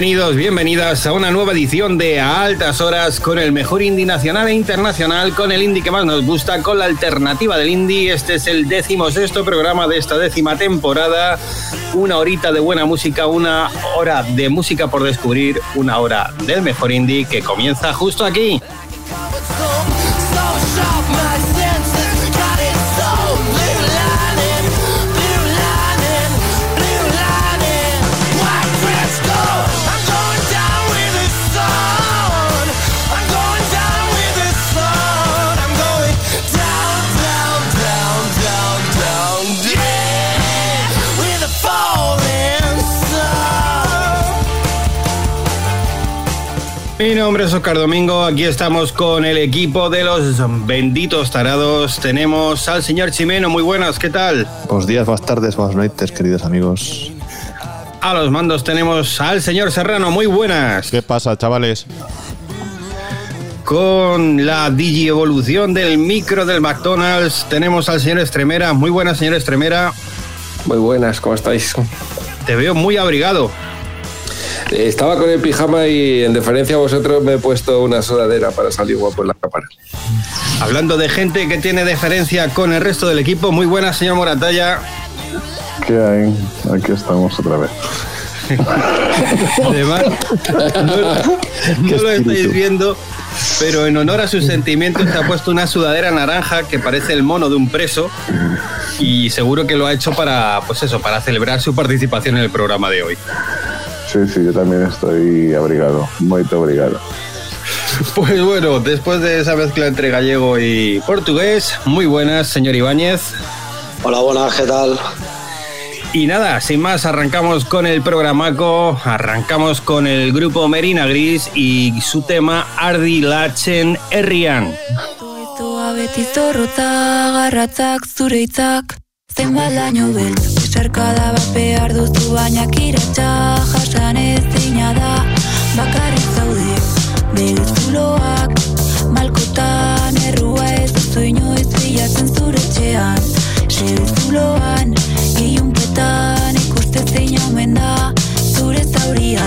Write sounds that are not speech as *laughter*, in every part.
Bienvenidos, bienvenidas a una nueva edición de A Altas Horas con el mejor indie nacional e internacional, con el indie que más nos gusta, con la alternativa del indie. Este es el décimo sexto programa de esta décima temporada. Una horita de buena música, una hora de música por descubrir, una hora del mejor indie que comienza justo aquí. Mi nombre es Oscar Domingo, aquí estamos con el equipo de los benditos tarados. Tenemos al señor Chimeno, muy buenas, ¿qué tal? Buenos días, buenas tardes, buenas noches, queridos amigos. A los mandos tenemos al señor Serrano, muy buenas. ¿Qué pasa, chavales? Con la digievolución del micro del McDonald's tenemos al señor Estremera, muy buenas, señor Estremera. Muy buenas, ¿cómo estáis? Te veo muy abrigado. Estaba con el pijama y en deferencia a vosotros me he puesto una sudadera para salir guapo en la cámara. Hablando de gente que tiene deferencia con el resto del equipo, muy buena, señor Moratalla. ¿Qué hay? Aquí estamos otra vez. Además, *laughs* no, lo estáis viendo, pero en honor a sus sentimientos se ha puesto una sudadera naranja que parece el mono de un preso y seguro que lo ha hecho para, pues eso, para celebrar su participación en el programa de hoy. Sí, sí, yo también estoy abrigado, muy abrigado. Pues bueno, después de esa mezcla entre gallego y portugués, muy buenas, señor Ibáñez. Hola, buenas, ¿qué tal? Y nada, sin más, arrancamos con el programaco, arrancamos con el grupo Merina Gris y su tema Ardi Lachen Herrian. Zenbat laino beltz, esarkada bat behar duzu baina kiretxa jasan ez dina da. Bakarrik zaude, begizuloak, malkotan errua ez duzu inoiz bilatzen zure txean Segizuloan, ilunpetan ikuste zein omen da zure zauria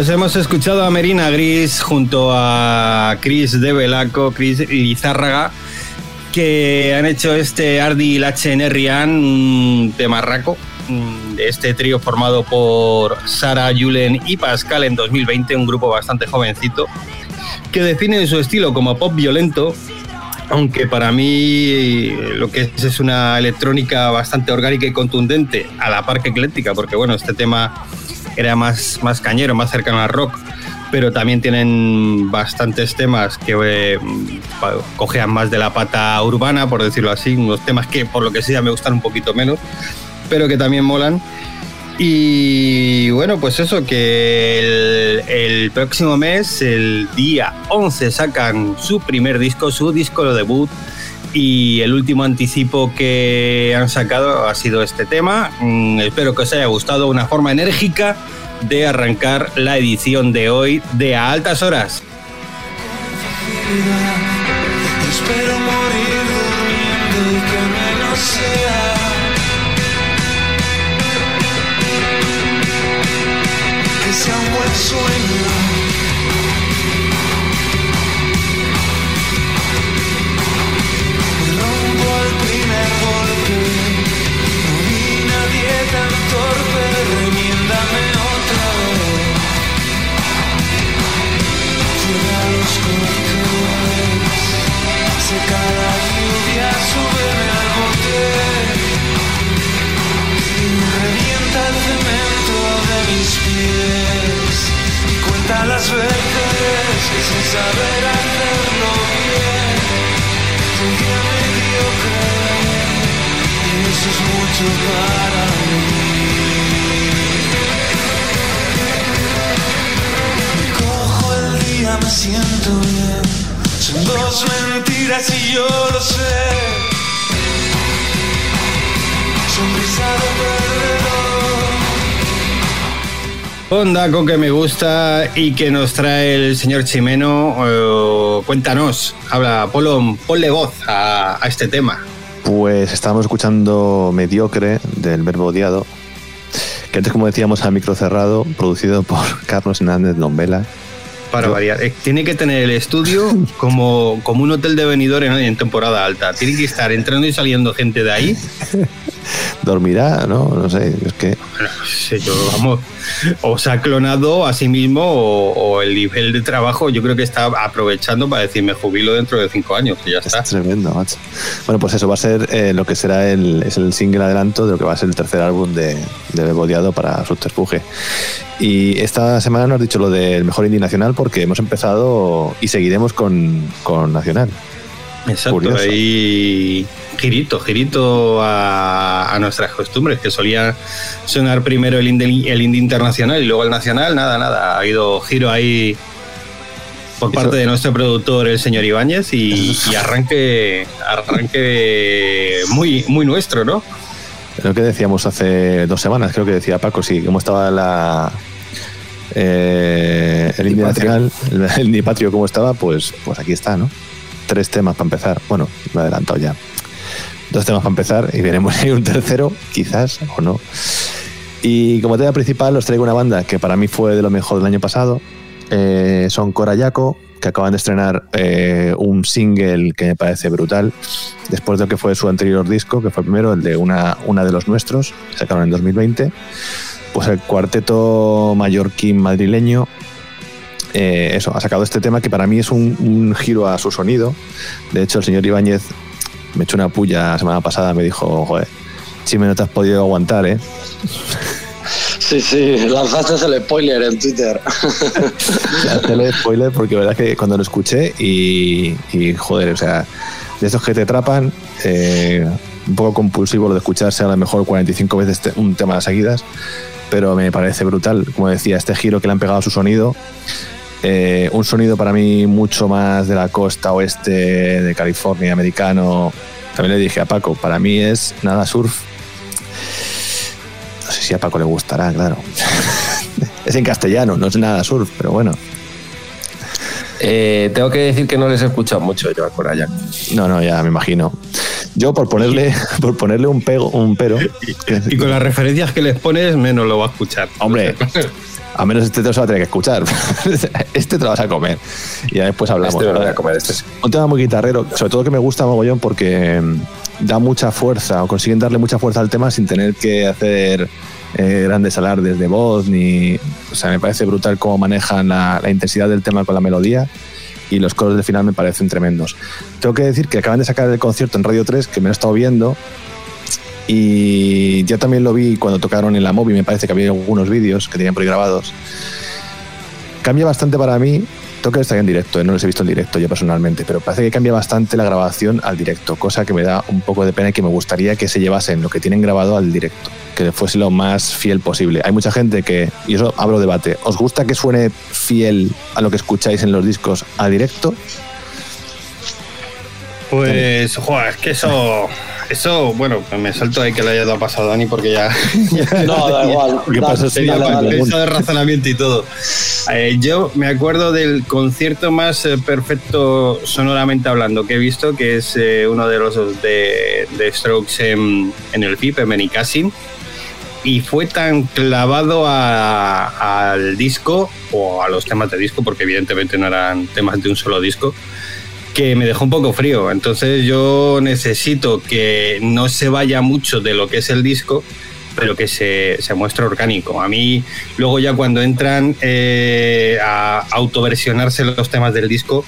Pues hemos escuchado a Merina Gris junto a Chris de Velaco, Chris Lizárraga, que han hecho este Ardi Lachenerian, un temarraco mm, de este trío formado por Sara, Julen y Pascal en 2020, un grupo bastante jovencito, que definen su estilo como pop violento, aunque para mí lo que es es una electrónica bastante orgánica y contundente, a la par que ecléctica, porque bueno, este tema era más, más cañero, más cercano al rock, pero también tienen bastantes temas que eh, más de la pata urbana, por decirlo así, unos temas que por lo que sea me gustan un poquito menos, pero que también molan. Y bueno, pues eso, que el, el próximo mes, el día 11, sacan su primer disco, su disco de debut. Y el último anticipo que han sacado ha sido este tema. Mm, espero que os haya gustado. Una forma enérgica de arrancar la edición de hoy de A Altas Horas. las veces que sin saber hacerlo bien Fui un mediocre y eso es mucho para mí. Cojo el día, me siento bien. Son dos mentiras y yo lo sé. Sonrisa de Onda con que me gusta y que nos trae el señor Chimeno. eh, cuéntanos, habla, Polo, ponle voz a, a este tema. Pues estábamos escuchando Mediocre del Verbo Odiado, que antes, como decíamos, a micro cerrado, producido por *laughs* Carlos Hernández Lombela. Para Yo- variar. Eh, tiene que tener el estudio como, como un hotel de venidores ¿no? en temporada alta. Tiene que estar entrando y saliendo gente de ahí. *laughs* *laughs* Dormirá, ¿no? No sé, es que Bueno, no sé yo, vamos, o se ha clonado a sí mismo o, o el nivel de trabajo yo creo que está aprovechando para decir me jubilo dentro de cinco años y ya está. es tremendo, macho. Bueno, pues eso va a ser eh, lo que será el, es el single adelanto de lo que va a ser el tercer álbum de, de Verbo Odiado para Subterfuge. Y esta semana nos has dicho lo del mejor indie nacional porque hemos empezado y seguiremos con, con Nacional. Exacto, Curioso. ahí girito, girito a, a nuestras costumbres, que solía sonar primero el indie, el indie internacional y luego el nacional, nada, nada, ha habido giro ahí por Eso- parte de nuestro productor, el señor Ibáñez, y, *laughs* y arranque, arranque muy, muy nuestro, ¿no? Lo que decíamos hace dos semanas, creo que decía Paco, sí, cómo estaba la eh, el nacional, el, el indie patrio, cómo estaba, pues, pues aquí está, ¿no? Tres temas para empezar. Bueno, me he adelantado ya. Dos temas para empezar y veremos *laughs* si hay un tercero, quizás o no. Y como tema principal os traigo una banda que para mí fue de lo mejor del año pasado. Eh, son Corayaco, que acaban de estrenar eh, un single que me parece brutal, después de lo que fue su anterior disco, que fue primero el de una, una de los nuestros, sacaron en 2020. Pues el cuarteto mallorquín madrileño, eh, eso, ha sacado este tema que para mí es un, un giro a su sonido. De hecho, el señor Ibáñez me echó una puya la semana pasada, me dijo, joder, Chime, no te has podido aguantar, ¿eh? Sí, sí, lanzaste el spoiler en Twitter. *laughs* Hazle spoiler porque la verdad es que cuando lo escuché y, y, joder, o sea, de estos que te atrapan, eh, un poco compulsivo lo de escucharse a lo mejor 45 veces te- un tema a seguidas, pero me parece brutal, como decía, este giro que le han pegado a su sonido, eh, un sonido para mí mucho más de la costa oeste de California, americano. También le dije a Paco, para mí es nada surf. No sé si a Paco le gustará, claro. *laughs* es en castellano, no es nada surf, pero bueno. Eh, tengo que decir que no les he escuchado mucho yo a Coraya. No, no, ya me imagino. Yo por ponerle, *laughs* por ponerle un pego, un pero. Y con las referencias que les pones, menos lo va a escuchar. Hombre, *laughs* a menos este te lo va a tener que escuchar. *laughs* Este te lo vas a comer. Y ya después hablamos. Este me lo voy a comer, este sí. Un tema muy guitarrero, sobre todo que me gusta mogollón porque mm, da mucha fuerza o consiguen darle mucha fuerza al tema sin tener que hacer eh, grandes alardes de voz ni. O sea, me parece brutal cómo manejan la, la intensidad del tema con la melodía y los coros del final me parecen tremendos. Tengo que decir que acaban de sacar el concierto en Radio 3, que me lo he estado viendo. Y ya también lo vi cuando tocaron en la móvil, me parece que había algunos vídeos que tenían por ahí grabados. Cambia bastante para mí, tengo que estar en directo, eh, no los he visto en directo yo personalmente, pero parece que cambia bastante la grabación al directo, cosa que me da un poco de pena y que me gustaría que se llevasen lo que tienen grabado al directo, que fuese lo más fiel posible. Hay mucha gente que, y eso abro debate, ¿os gusta que suene fiel a lo que escucháis en los discos a directo? Pues, joder, es que eso, eso, bueno, me salto ahí que le haya dado paso a Dani porque ya. *laughs* No, da igual. ¿Qué pasa Tenía el razonamiento y todo. Eh, yo me acuerdo del concierto más eh, perfecto sonoramente hablando que he visto, que es eh, uno de los de, de Strokes en, en el FIP, en Benicassim. Y fue tan clavado a- al disco o a los temas de disco, porque evidentemente no eran temas de un solo disco, que me dejó un poco frío. Entonces yo necesito que no se vaya mucho de lo que es el disco, pero que se, se muestre orgánico. A mí, luego ya cuando entran eh, a autoversionarse los temas del disco,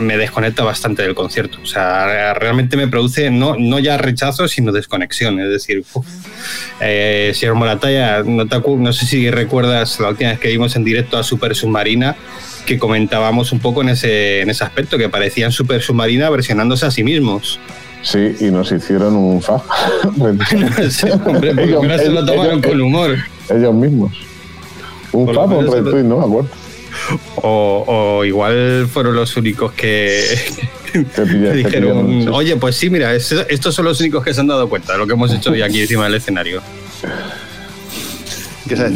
me desconecta bastante del concierto. O sea, realmente me produce no, no ya rechazo, sino desconexión. Es decir. Eh, señor Morataya, no, te no sé si recuerdas la última vez que vimos en directo a Super Submarina, que comentábamos un poco en ese, en ese aspecto, que parecían Super Submarina versionándose a sí mismos. Sí, y nos hicieron un fa. *laughs* *laughs* Sí, hombre, por lo menos se lo tomaron con humor. Ellos mismos. Un Por fa se lo- retweet, no me acuerdo. O, o igual fueron los únicos que, *laughs* dijeron, oye, pues sí, mira, es- estos son los únicos que se han dado cuenta de lo que hemos hecho hoy aquí encima del escenario.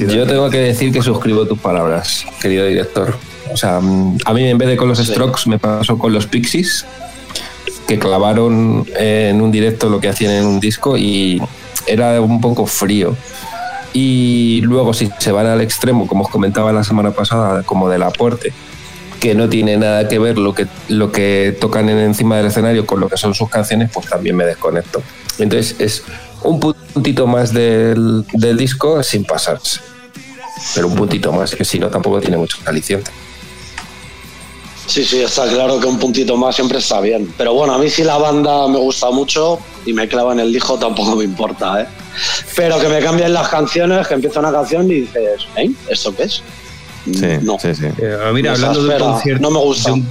Yo tengo que decir que suscribo tus palabras, querido director. O sea, mm, a mí en vez de con los Strokes me pasó con los Pixies, que clavaron en un directo lo que hacían en un disco y era un poco frío. Y luego si se van al extremo, como os comentaba la semana pasada, como del aporte, que no tiene nada que ver lo que, lo que tocan en encima del escenario con lo que son sus canciones, pues también me desconecto. Entonces es un puntito más del, del disco sin pasarse. Pero un puntito más, que si no tampoco tiene mucho aliciente. Sí, sí, está claro que un puntito más siempre está bien. Pero bueno, a mí si la banda me gusta mucho y me clava en el disco tampoco me importa, ¿eh? Pero que me cambien las canciones, que empieza una canción y dices, ¿eh? ¿Esto qué es? Sí, no. sí, sí. Eh, mira, Esa hablando de un concierto. no me gusta. de un-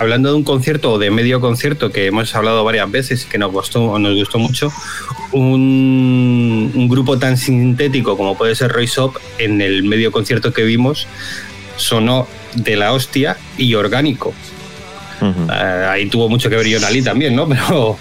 hablando de un concierto o de medio concierto que hemos hablado varias veces y que nos gustó, nos gustó mucho, un, un grupo tan sintético como puede ser Royce Up, en el medio concierto que vimos, sonó de la hostia y orgánico. Eh, ahí tuvo mucho que ver Yonali también, ¿no? *laughs* Pero,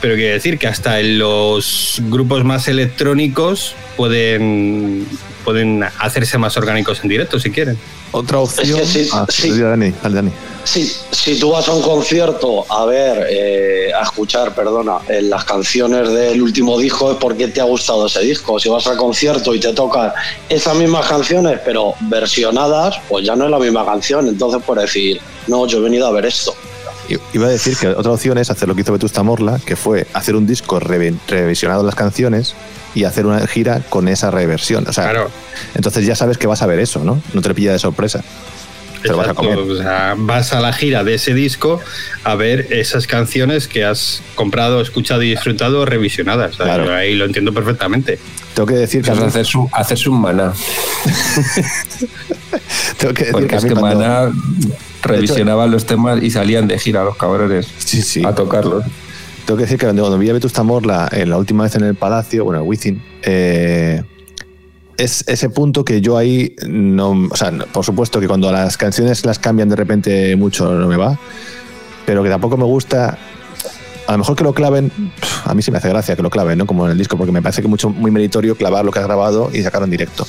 pero quiere decir que hasta en los grupos más electrónicos pueden, pueden hacerse más orgánicos en directo si quieren. Otra opción. Es que Ah, sí. dale, Dani, dale, Dani. Si, si tú vas a un concierto a ver, eh, a escuchar, perdona, eh, las canciones del último disco es porque te ha gustado ese disco. Si vas al concierto y te tocan esas mismas canciones, pero versionadas, pues ya no es la misma canción. Entonces puedes decir, no, yo he venido a ver esto. Iba a decir que otra opción es hacer lo que hizo Vetusta Morla, que fue hacer un disco re- revisionado las canciones y hacer una gira con esa reversión. O sea, Claro. entonces ya sabes que vas a ver eso, ¿no? No te lo pilla de sorpresa. Te vas a comer. o sea, vas a la gira de ese disco a ver esas canciones que has comprado, escuchado y disfrutado revisionadas. Claro. ahí lo entiendo perfectamente. Tengo que decir que mí, es hacerse un, maná. *laughs* tengo que decir Porque que a es mí que cuando- maná revisionaban los temas y salían de gira los cabrones Sí, sí. a tocarlos. Tengo que decir que cuando, vi a Vetusta Morla en la última vez en el Palacio, bueno, Wizzing, eh, es ese punto que yo ahí no. O sea, por supuesto que cuando las canciones las cambian de repente mucho no me va, pero que tampoco me gusta. A lo mejor que lo claven, a mí sí me hace gracia que lo claven, ¿no? Como en el disco, porque me parece que mucho muy meritorio clavar lo que has grabado y sacarlo en directo.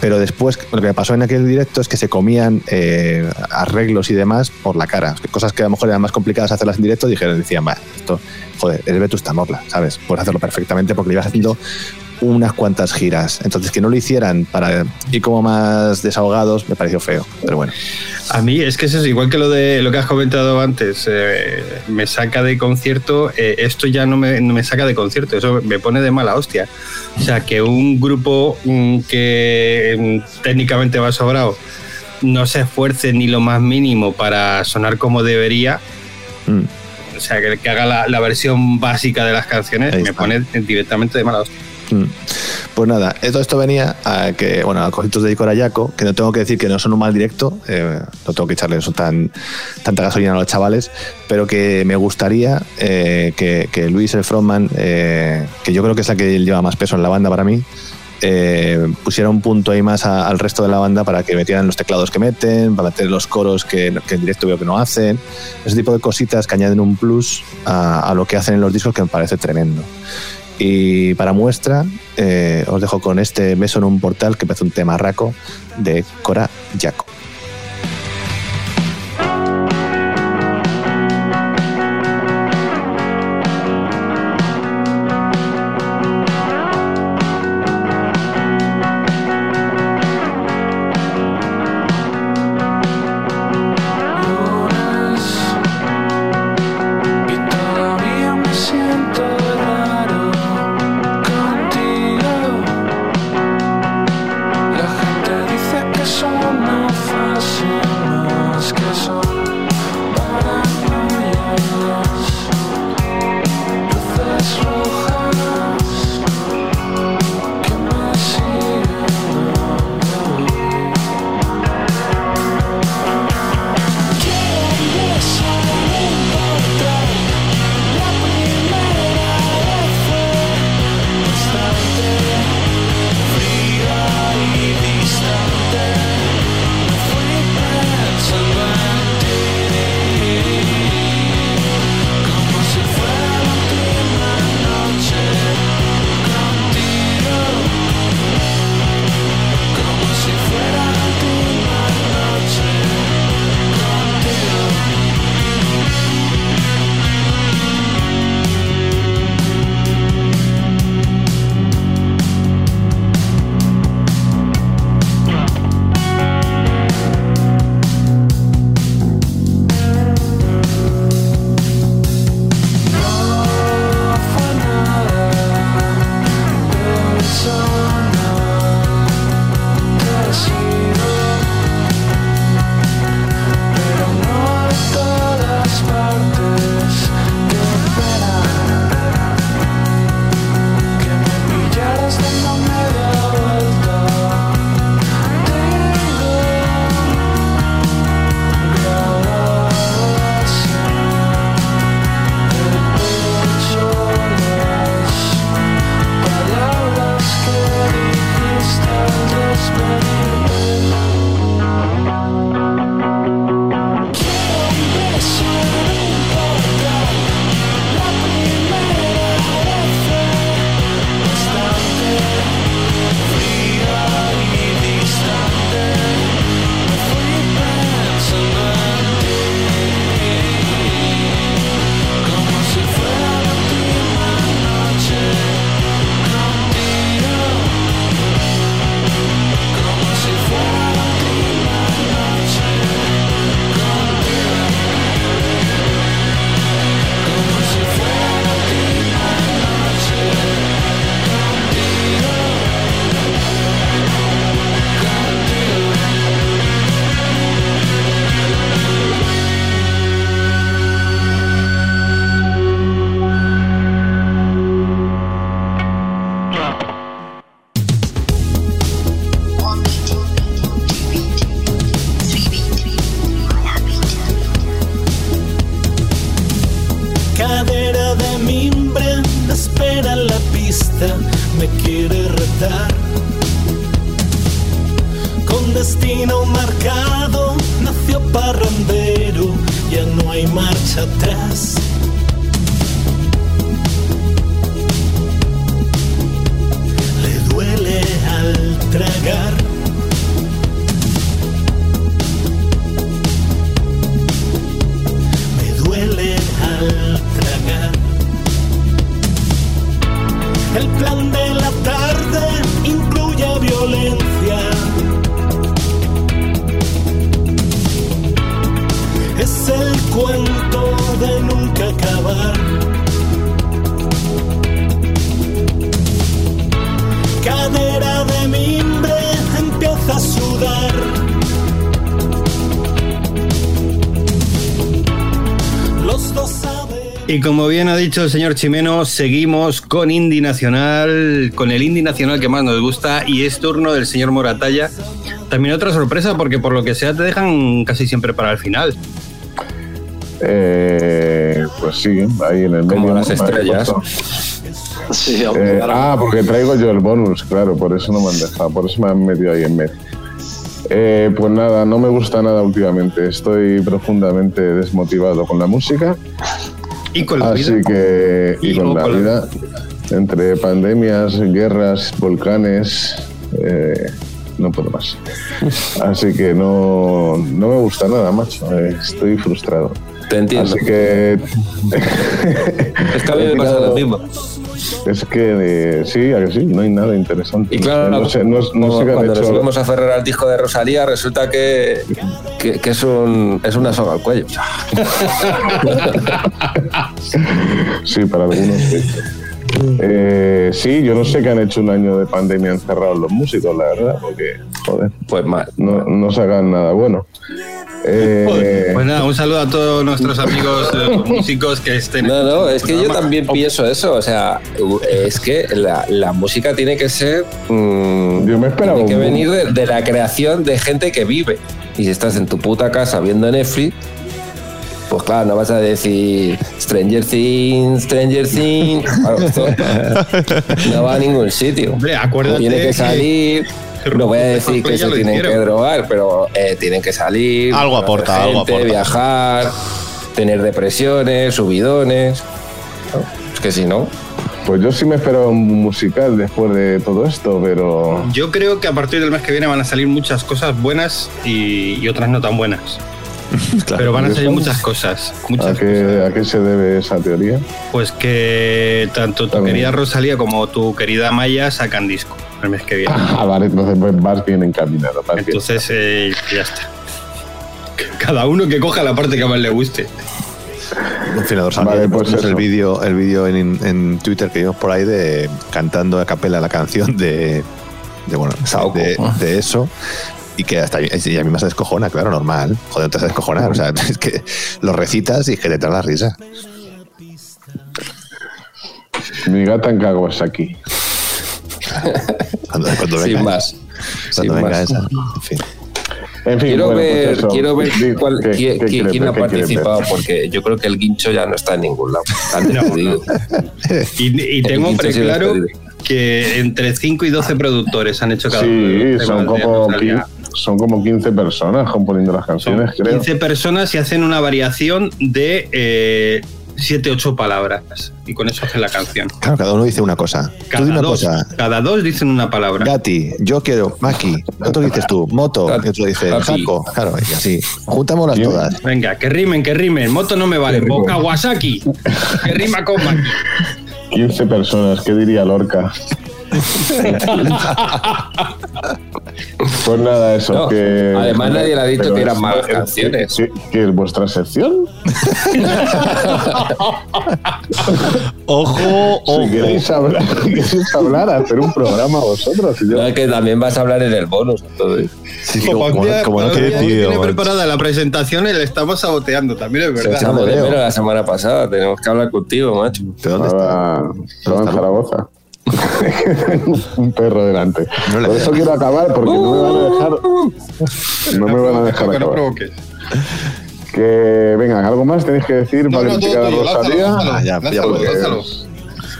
Pero después, lo que pasó en aquel directo es que se comían eh, arreglos y demás por la cara. Cosas que a lo mejor eran más complicadas hacerlas en directo, dijeron, decían, va, esto, joder, es Vetusta Morla, ¿sabes? Puedes hacerlo perfectamente porque le ibas haciendo unas cuantas giras. Entonces, que no lo hicieran para ir como más desahogados me pareció feo. Pero bueno, A mí es que eso es igual que lo de lo que has comentado antes. eh, me saca de concierto. eh, esto ya no me, no me saca de concierto. Eso me pone de mala hostia. O sea, que un grupo mm, que mm, técnicamente va sobrado no se esfuerce ni lo más mínimo para sonar como debería. mm, O sea, que, que haga la, la versión básica de las canciones me pone directamente de mala hostia. Mm. Pues nada, todo esto venía a que, bueno, a cositos de Icora Yaco, que no tengo que decir que no son un mal directo, eh, no tengo que echarle eso tan, tanta gasolina a los chavales, pero que me gustaría eh, que, Luis, el frontman, eh, que yo creo que es la que lleva más peso en la banda para mí, pusiera un punto ahí más al resto de la banda para que metieran los teclados que meten, para meter los coros que, en directo veo que no hacen, ese tipo de cositas que añaden un plus a lo que hacen en los discos que me parece tremendo. Y para muestra, eh, os dejo con este beso en un portal que parece un tema raco de Cora Jaco. Y como bien ha dicho el señor Chimeno, seguimos con Indie Nacional, con el Indie Nacional que más nos gusta y es turno del señor Moratalla. También otra sorpresa porque por lo que sea te dejan casi siempre para el final. Eh, pues sí, ahí en el Como medio. las me han estrellas. Sí, Eh, ah, porque traigo yo el bonus, claro, por eso no me han dejado, por eso me han metido ahí en medio. Eh, pues nada, no me gusta nada últimamente. Estoy profundamente desmotivado con la música. Y con la Así vida. que, y, Y con la con la- vida, entre pandemias, guerras, volcanes, eh, no puedo más. *laughs* Así que no, no me gusta nada, macho. Estoy frustrado. Te entiendo. Así que. Es que a mí me pasa lo mismo. Es que eh, sí, a que sí, no hay nada interesante. Y claro, no sé, no, no sé qué cuando nos volvemos a aferrar al disco de Rosalía, resulta que, que, que es, un, es una soga al cuello. *laughs* Sí, para algunos sí. Eh, sí, yo no sé qué han hecho un año de pandemia encerrados los músicos, la verdad, porque, joder, Pues mal. no, no sacan nada bueno. Eh, Pues nada, un saludo a todos nuestros amigos eh, *laughs* músicos que estén. No, no, es que yo también pienso eso. O sea, es que la, la música tiene que ser. mm, Yo me esperaba Tiene que venir de, de la creación de gente que vive. Y si estás en tu puta casa viendo Netflix, pues claro, no vas a decir Stranger Things, Stranger Things. Claro, esto *laughs* no va a ningún sitio. Hombre, acuérdate Tiene que que- salir. No voy a decir que se tienen hicieron. que drogar, pero eh, tienen que salir. Algo aporta, algo aporta. Viajar, tener depresiones, subidones. Es que si no, Pues yo sí me esperaba un musical después de todo esto, pero Yo creo que a partir del mes que viene van a salir muchas cosas buenas y, y otras no tan buenas. *laughs* Pero van a ¿Y salir muchas cosas. ¿a Muchas qué, ¿a qué se debe esa teoría? Pues que tanto tu También. querida Rosalía como tu querida Maya sacan disco el mes que viene. *laughs* Ah, vale, entonces pues vas bien encaminado. vas bien. Entonces eh, ya está. Cada uno que coja la parte que más le guste. Rosalía, Vale, pues el vídeo el vídeo en, en Twitter que vimos por ahí de cantando a capela la canción de, de bueno de, de eso y que hasta y a mí me se descojona, claro, normal. Joder, te vas a descojonar. O sea, *laughs* es que lo recitas y es que te trae la risa. Mi gata en cagos aquí. cuando, cuando Sin más. En fin. Quiero, pues ver, quiero, ver, quién, ha participado, porque yo creo que el guincho ya no está en ningún lado. No. *laughs* y, y tengo preclaro que entre 5 y 12 productores han hecho cada uno. Sí, son ¿eh? como 15, son como 15 personas componiendo las Son canciones, creo. 15 personas y hacen una variación de 7, 8 palabras. Y con eso hacen la canción. Claro, cada uno dice una cosa. tú Cada una dos, cosa. cada dos dicen una palabra. Gati, yo quiero, Maki, otro dices tú, Moto, y otro dice. Jaco, claro, y así. Juntámoslas Yo- todas. Venga, que rimen, que rimen. Moto no me vale. Kawasaki. Que rima con Maki. 15 personas, ¿qué diría Lorca? *laughs* pues nada, eso. No, que, además nadie le ha dicho que eran malas es- canciones. ¿qué, qué es vuestra sección? *laughs* Ojo, Si ojo. queréis hablar, queréis hablar, hacer un programa vosotros. y yo- No, es que también vas a hablar en el bonus. entonces. Sí, Como, como, no tiene tío, tiene preparada la presentación y le estamos saboteando, también es Se verdad. echaba- Echamos de veo. menos la semana pasada. Tenemos que hablar contigo, macho. ¿De dónde está? Estaba en Zaragoza. *laughs* un perro delante. No Por eso quiero acabar, porque no me van a dejar. No me van a dejar Que no acabar. provoques. Que venga, algo más tenéis que decir No, para criticar a Rosalía. Ah.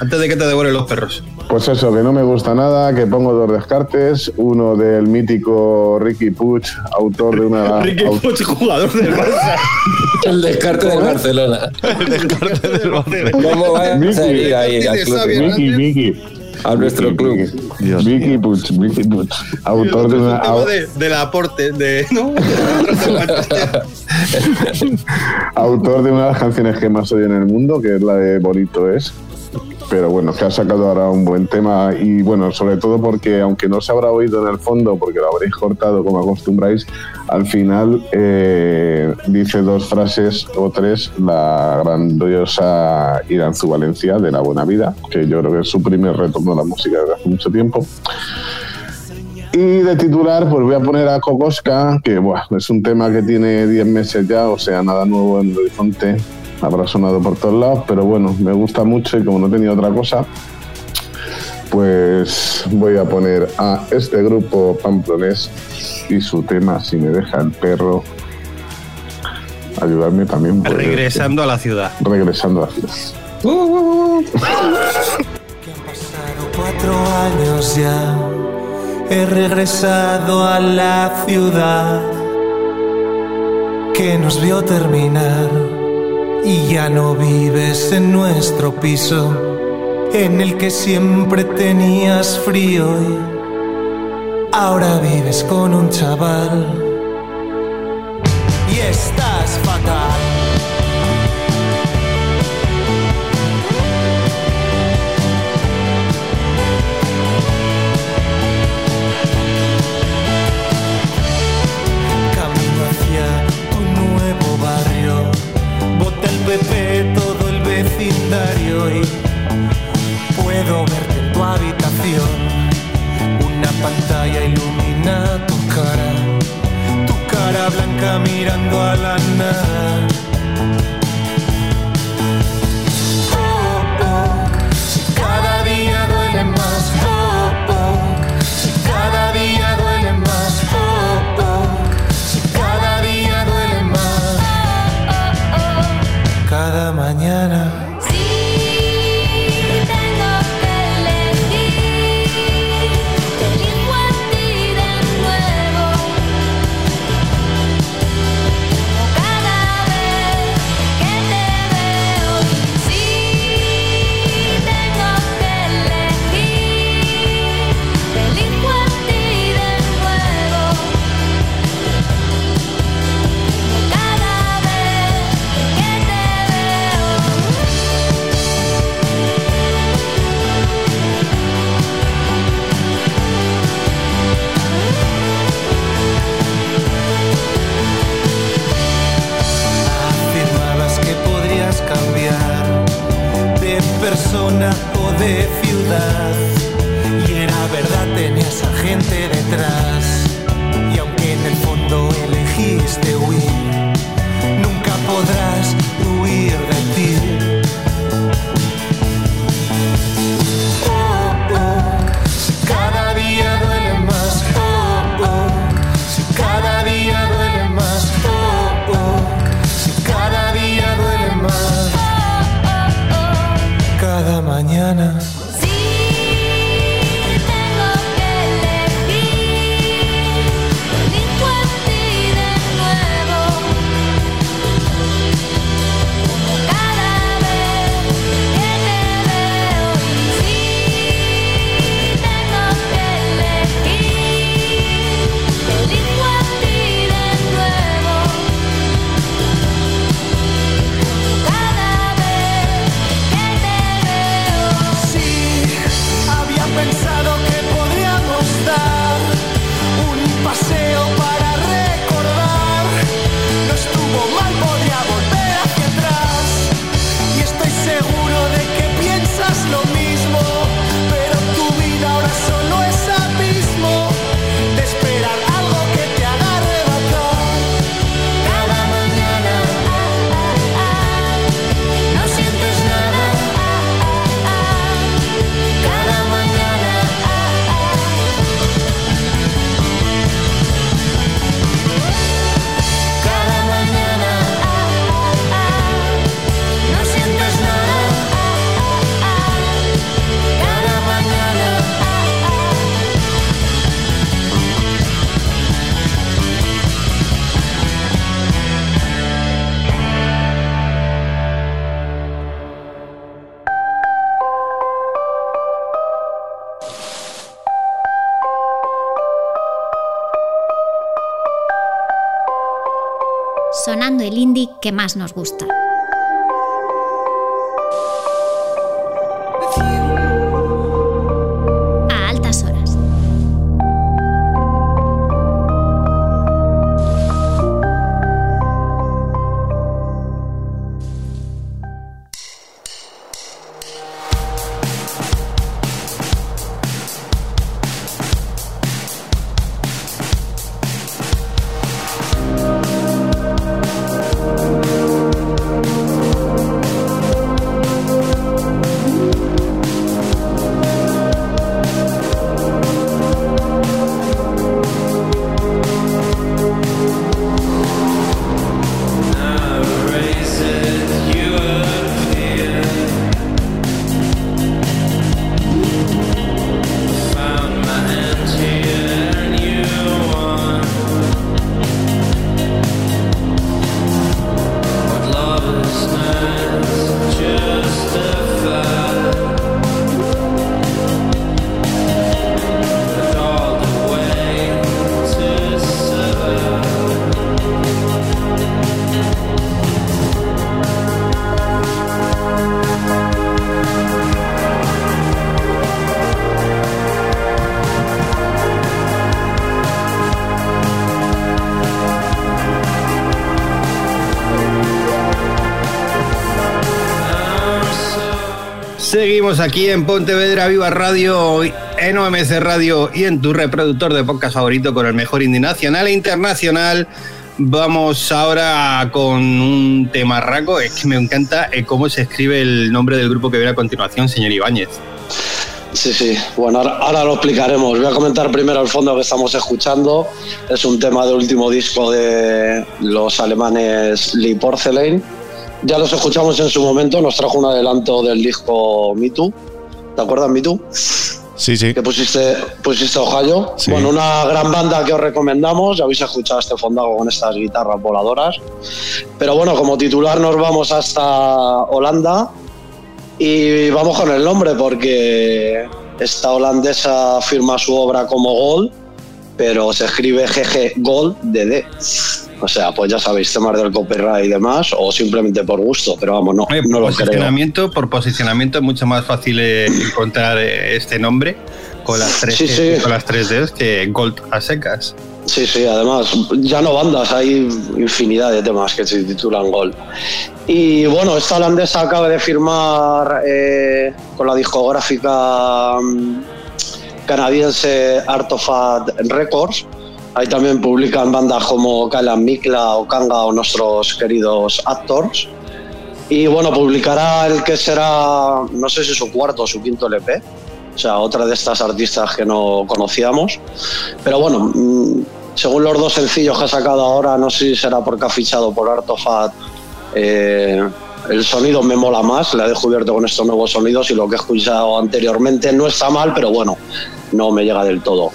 Antes de que te devoren los perros. Pues eso, que no me gusta nada, que pongo dos descartes, uno del mítico Ricky Puig, autor de una... *laughs* Ricky au- Puig, jugador del Barça. El descarte del Barcelona. ¿Cómo va a salir ahí al club? A nuestro club. Vicky Puig, Vicky Puig, autor de una... un tema de, del aporte, de. *laughs* ¿no? *laughs* autor de una de las canciones que más odio en el mundo, que es la de Bonito es. Pero bueno, que ha sacado ahora un buen tema y bueno, sobre todo porque aunque no se habrá oído en el fondo, porque lo habréis cortado como acostumbráis, al final eh, dice dos frases o tres la grandiosa Iranzu Valencia de La Buena Vida, que yo creo que es su primer retorno a la música desde hace mucho tiempo. Y de titular, pues voy a poner a Kokoska, que bueno, es un tema que tiene 10 meses ya, o sea, nada nuevo en el horizonte, habrá sonado por todos lados, pero bueno, me gusta mucho y como no tenía otra cosa, pues voy a poner a este grupo pamplonés y su tema, si me deja el perro, ayudarme también. pues, Regresando a la ciudad. Regresando a la ciudad. Cuatro años ya he regresado a la ciudad que nos vio terminar y ya no vives en nuestro piso en el que siempre tenías frío ahora vives con un chaval y estás fatal. Una pantalla ilumina tu cara, tu cara blanca mirando a la nada. Que más nos gusta. Aquí en Pontevedra Viva Radio, en OMC Radio y en tu reproductor de podcast favorito con el mejor indie nacional e internacional. Vamos ahora con un tema raco. Es que me encanta eh, cómo se escribe el nombre del grupo que viene a continuación, señor Ibáñez. Sí, sí. Bueno, ahora, ahora lo explicaremos. Voy a comentar primero el fondo que estamos escuchando. Es un tema del último disco de los alemanes Lee Porcelain. Ya los escuchamos en su momento. Nos trajo un adelanto del disco Me Too. ¿Te acuerdas Me Too? Sí, sí. Que pusiste, pusiste Ohio. Sí. Bueno, una gran banda que os recomendamos. Ya habéis escuchado este fondago con estas guitarras voladoras. Pero bueno, como titular nos vamos hasta Holanda. Y vamos con el nombre porque esta holandesa firma su obra como Gold, pero se escribe GG Gold de D. O sea, pues ya sabéis, temas del copyright y demás, o simplemente por gusto, pero vamos, no, Oye, no por lo creo. posicionamiento, por posicionamiento es mucho más fácil eh, encontrar eh, este nombre con las tres, Sí, sí. con las tres Ds que Gold a secas. Sí, sí, además, ya no bandas, hay infinidad de temas que se titulan Gold. Y bueno, esta holandesa acaba de firmar eh, con la discográfica mm, canadiense Art of Art Records. Ahí también publican bandas como Kalan Mikla o Kanga o nuestros queridos Actors. Y bueno, publicará el que será, no sé si su cuarto o su quinto LP. O sea, otra de estas artistas que no conocíamos. Pero bueno, mm, según los dos sencillos que ha sacado ahora, no sé si será porque ha fichado por Artofat. eh, el sonido me mola más, la he descubierto con estos nuevos sonidos y lo que he escuchado anteriormente no está mal, pero bueno, no me llega del todo.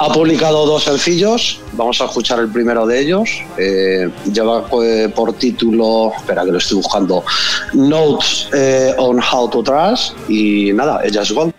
Ha publicado dos sencillos, vamos a escuchar el primero de ellos. eh, lleva eh, por título, espera que lo estoy buscando, Notes eh, on How to Trust y nada, ella es Gold.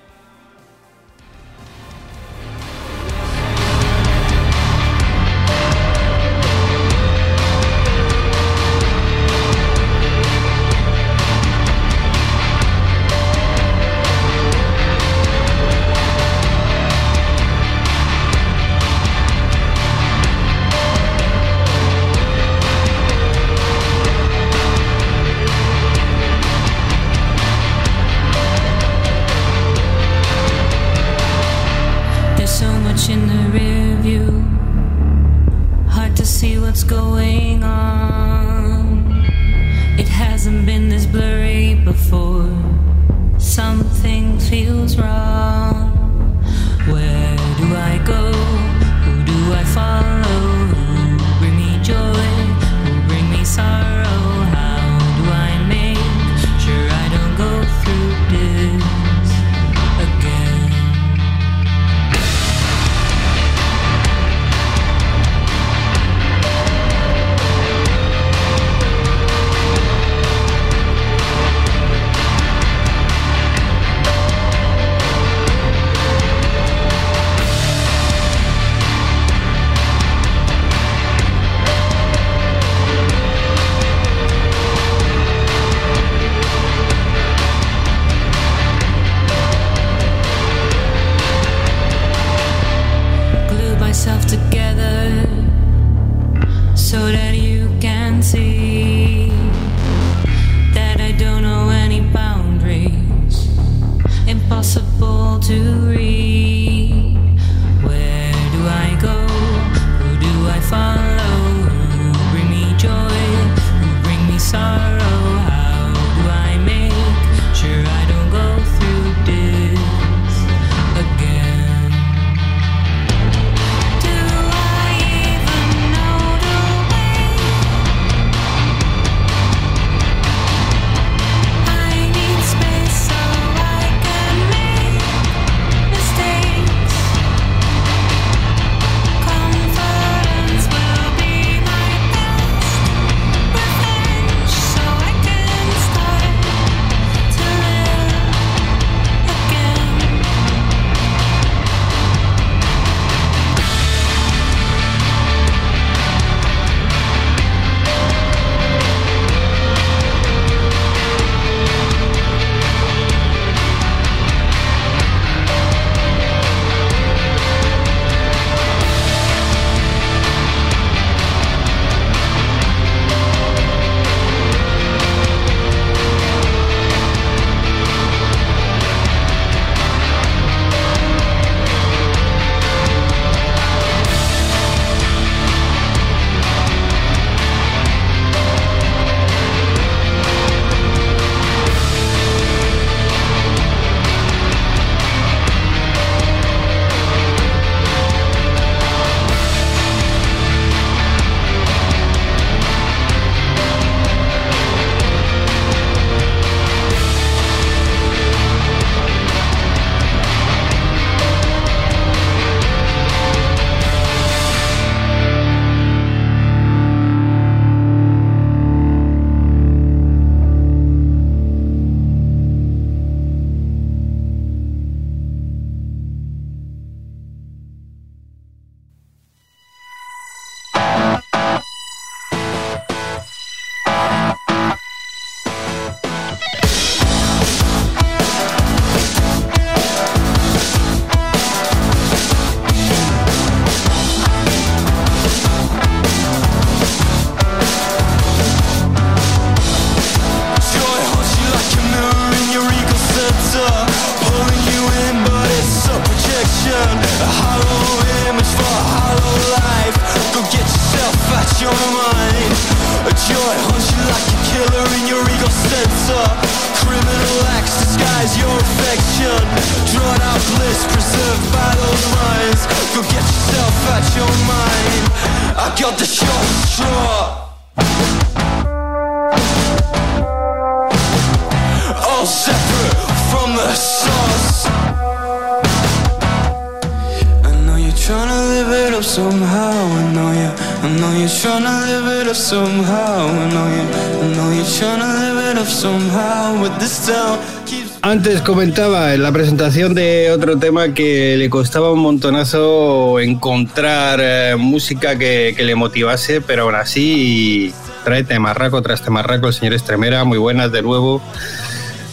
Antes comentaba en la presentación de otro tema que le costaba un montonazo encontrar eh, música que, que le motivase, pero aún así trae temarraco tras temarraco el señor Estremera, muy buenas de nuevo.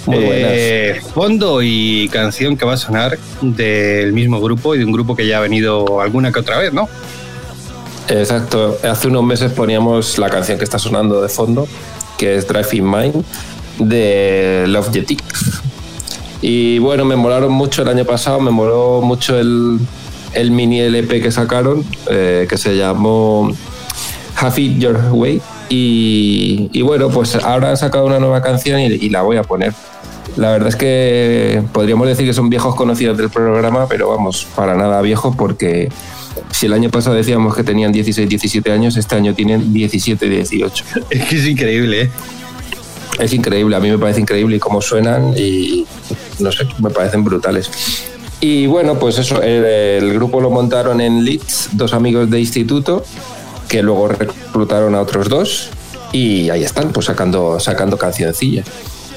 Muy buenas. Eh, fondo y canción que va a sonar del mismo grupo y de un grupo que ya ha venido alguna que otra vez, ¿no? Exacto. Hace unos meses poníamos la canción que está sonando de fondo, que es Drive in Mind, de Love Jetix. Y bueno, me molaron mucho el año pasado, me moló mucho el, el mini LP que sacaron, eh, que se llamó Have It Your Way. Y, y bueno, pues ahora han sacado una nueva canción y, y la voy a poner. La verdad es que podríamos decir que son viejos conocidos del programa, pero vamos, para nada viejos porque si el año pasado decíamos que tenían 16, 17 años, este año tienen 17, 18. *laughs* Es que es increíble, ¿eh? Es increíble, a mí me parece increíble cómo suenan y no sé, me parecen brutales. Y bueno, pues eso, el, grupo lo montaron en Leeds, dos amigos de instituto, que luego reclutaron a otros dos y ahí están, pues sacando, sacando cancioncillas.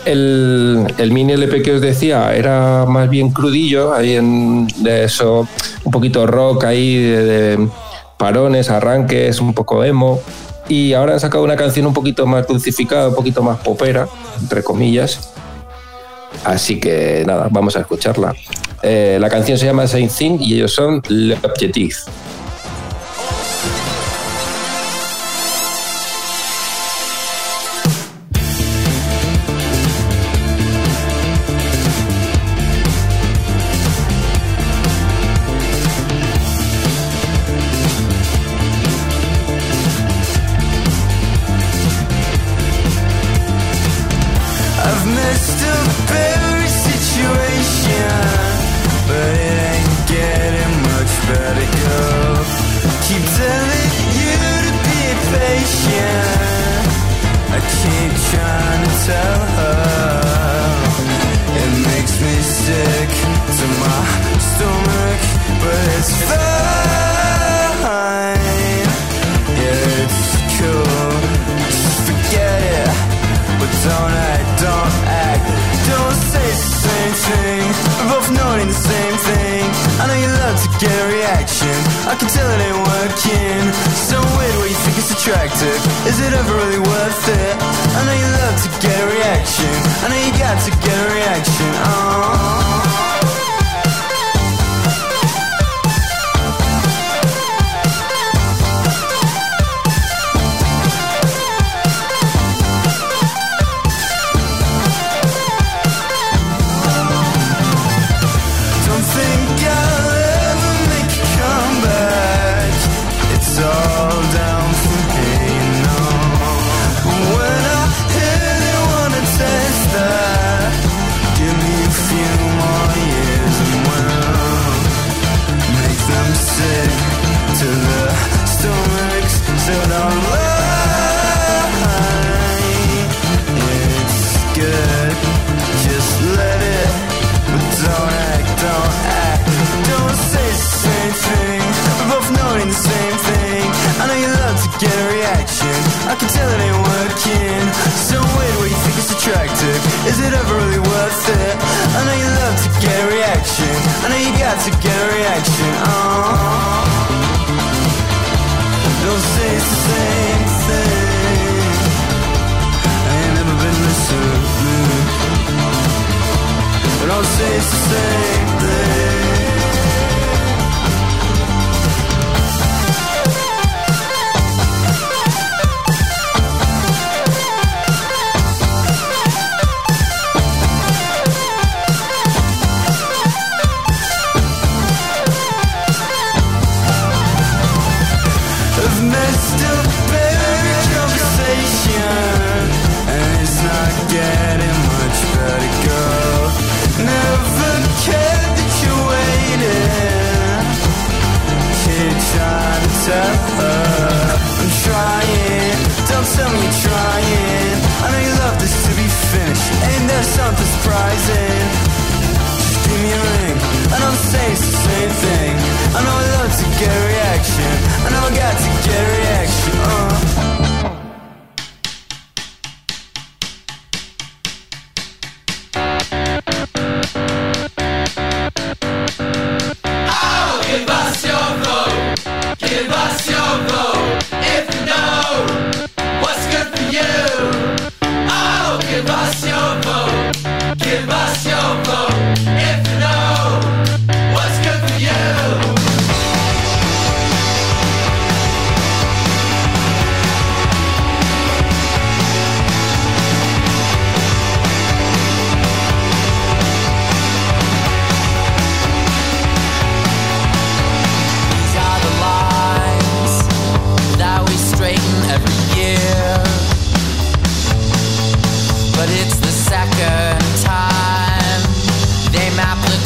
El, el mini LP que os decía era más bien crudillo, ahí en de eso, un poquito rock ahí, de, de parones, arranques, un poco emo. Y ahora han sacado una canción un poquito más dulcificada, un poquito más popera, entre comillas. Así que nada, vamos a escucharla. Eh, la canción se llama Same Thing y ellos son Le Objectif. To get a reaction. Oh. Don't say it's the same thing. I ain't never been this. But I'll say it's the same routine. Just give me a ring, and I'm say the same thing. I know I love to get reaction, I know I got to get reaction.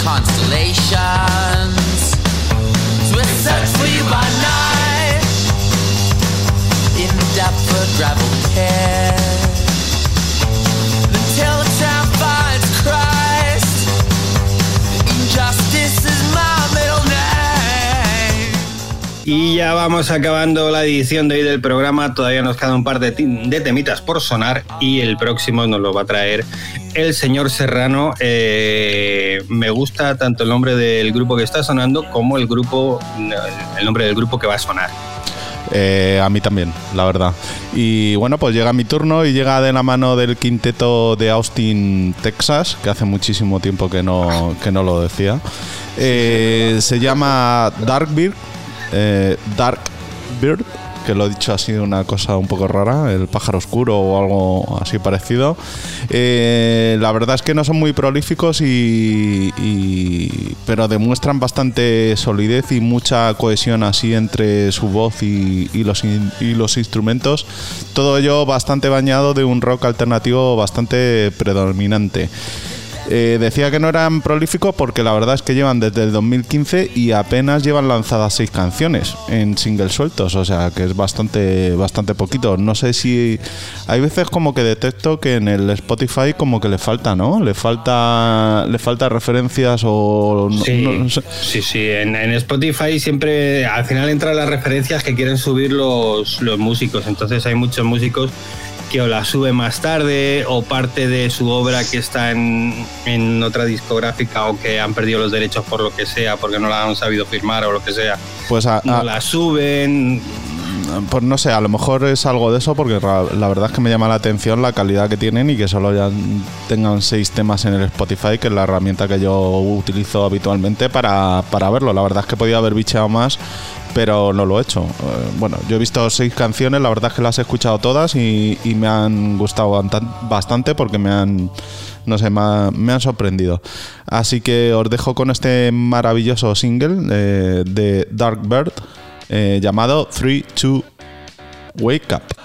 Constellations. So we search for you by night in of gravel pit. Until the Y ya vamos acabando la edición de hoy del programa. Todavía nos queda un par de, de temitas por sonar y el próximo nos lo va a traer el señor Serrano. Eh, me gusta tanto el nombre del grupo que está sonando como el grupo, el nombre del grupo que va a sonar. Eh, a mí también, la verdad. Y bueno, pues llega mi turno y llega de la mano del quinteto de Austin, Texas, que hace muchísimo tiempo que no, que no lo decía. Eh, se llama Darkbeard, eh, Darkbeard, que lo he dicho así una cosa un poco rara, el pájaro oscuro o algo así parecido. Eh, la verdad es que no son muy prolíficos y, pero demuestran bastante solidez y mucha cohesión así entre su voz y los instrumentos. Todo ello bastante bañado de un rock alternativo bastante predominante. Eh, decía que no eran prolíficos porque la verdad es que llevan desde el 2015 y apenas llevan lanzadas seis canciones en singles sueltos, o sea que es bastante, bastante poquito. No sé si hay veces como que detecto que en el Spotify como que le falta, ¿no? Le falta, le falta referencias o no- Sí, no sé. sí, sí. En, en Spotify siempre al final entran las referencias que quieren subir los, los músicos. Entonces hay muchos músicos que o la suben más tarde o parte de su obra que está en, en otra discográfica o que han perdido los derechos por lo que sea, porque no la han sabido firmar o lo que sea. Pues a- no a- la suben. Pues no sé, a lo mejor es algo de eso porque la verdad es que me llama la atención la calidad que tienen y que solo ya tengan seis temas en el Spotify, que es la herramienta que yo utilizo habitualmente para, para verlo. La verdad es que podía haber bicheado más, pero no lo he hecho. Eh, bueno, yo he visto seis canciones, la verdad es que las he escuchado todas y, y me han gustado bastante porque me han, no sé, me han sorprendido. Así que os dejo con este maravilloso single eh, de Dark Bird eh, llamado 3 2 Wake Up.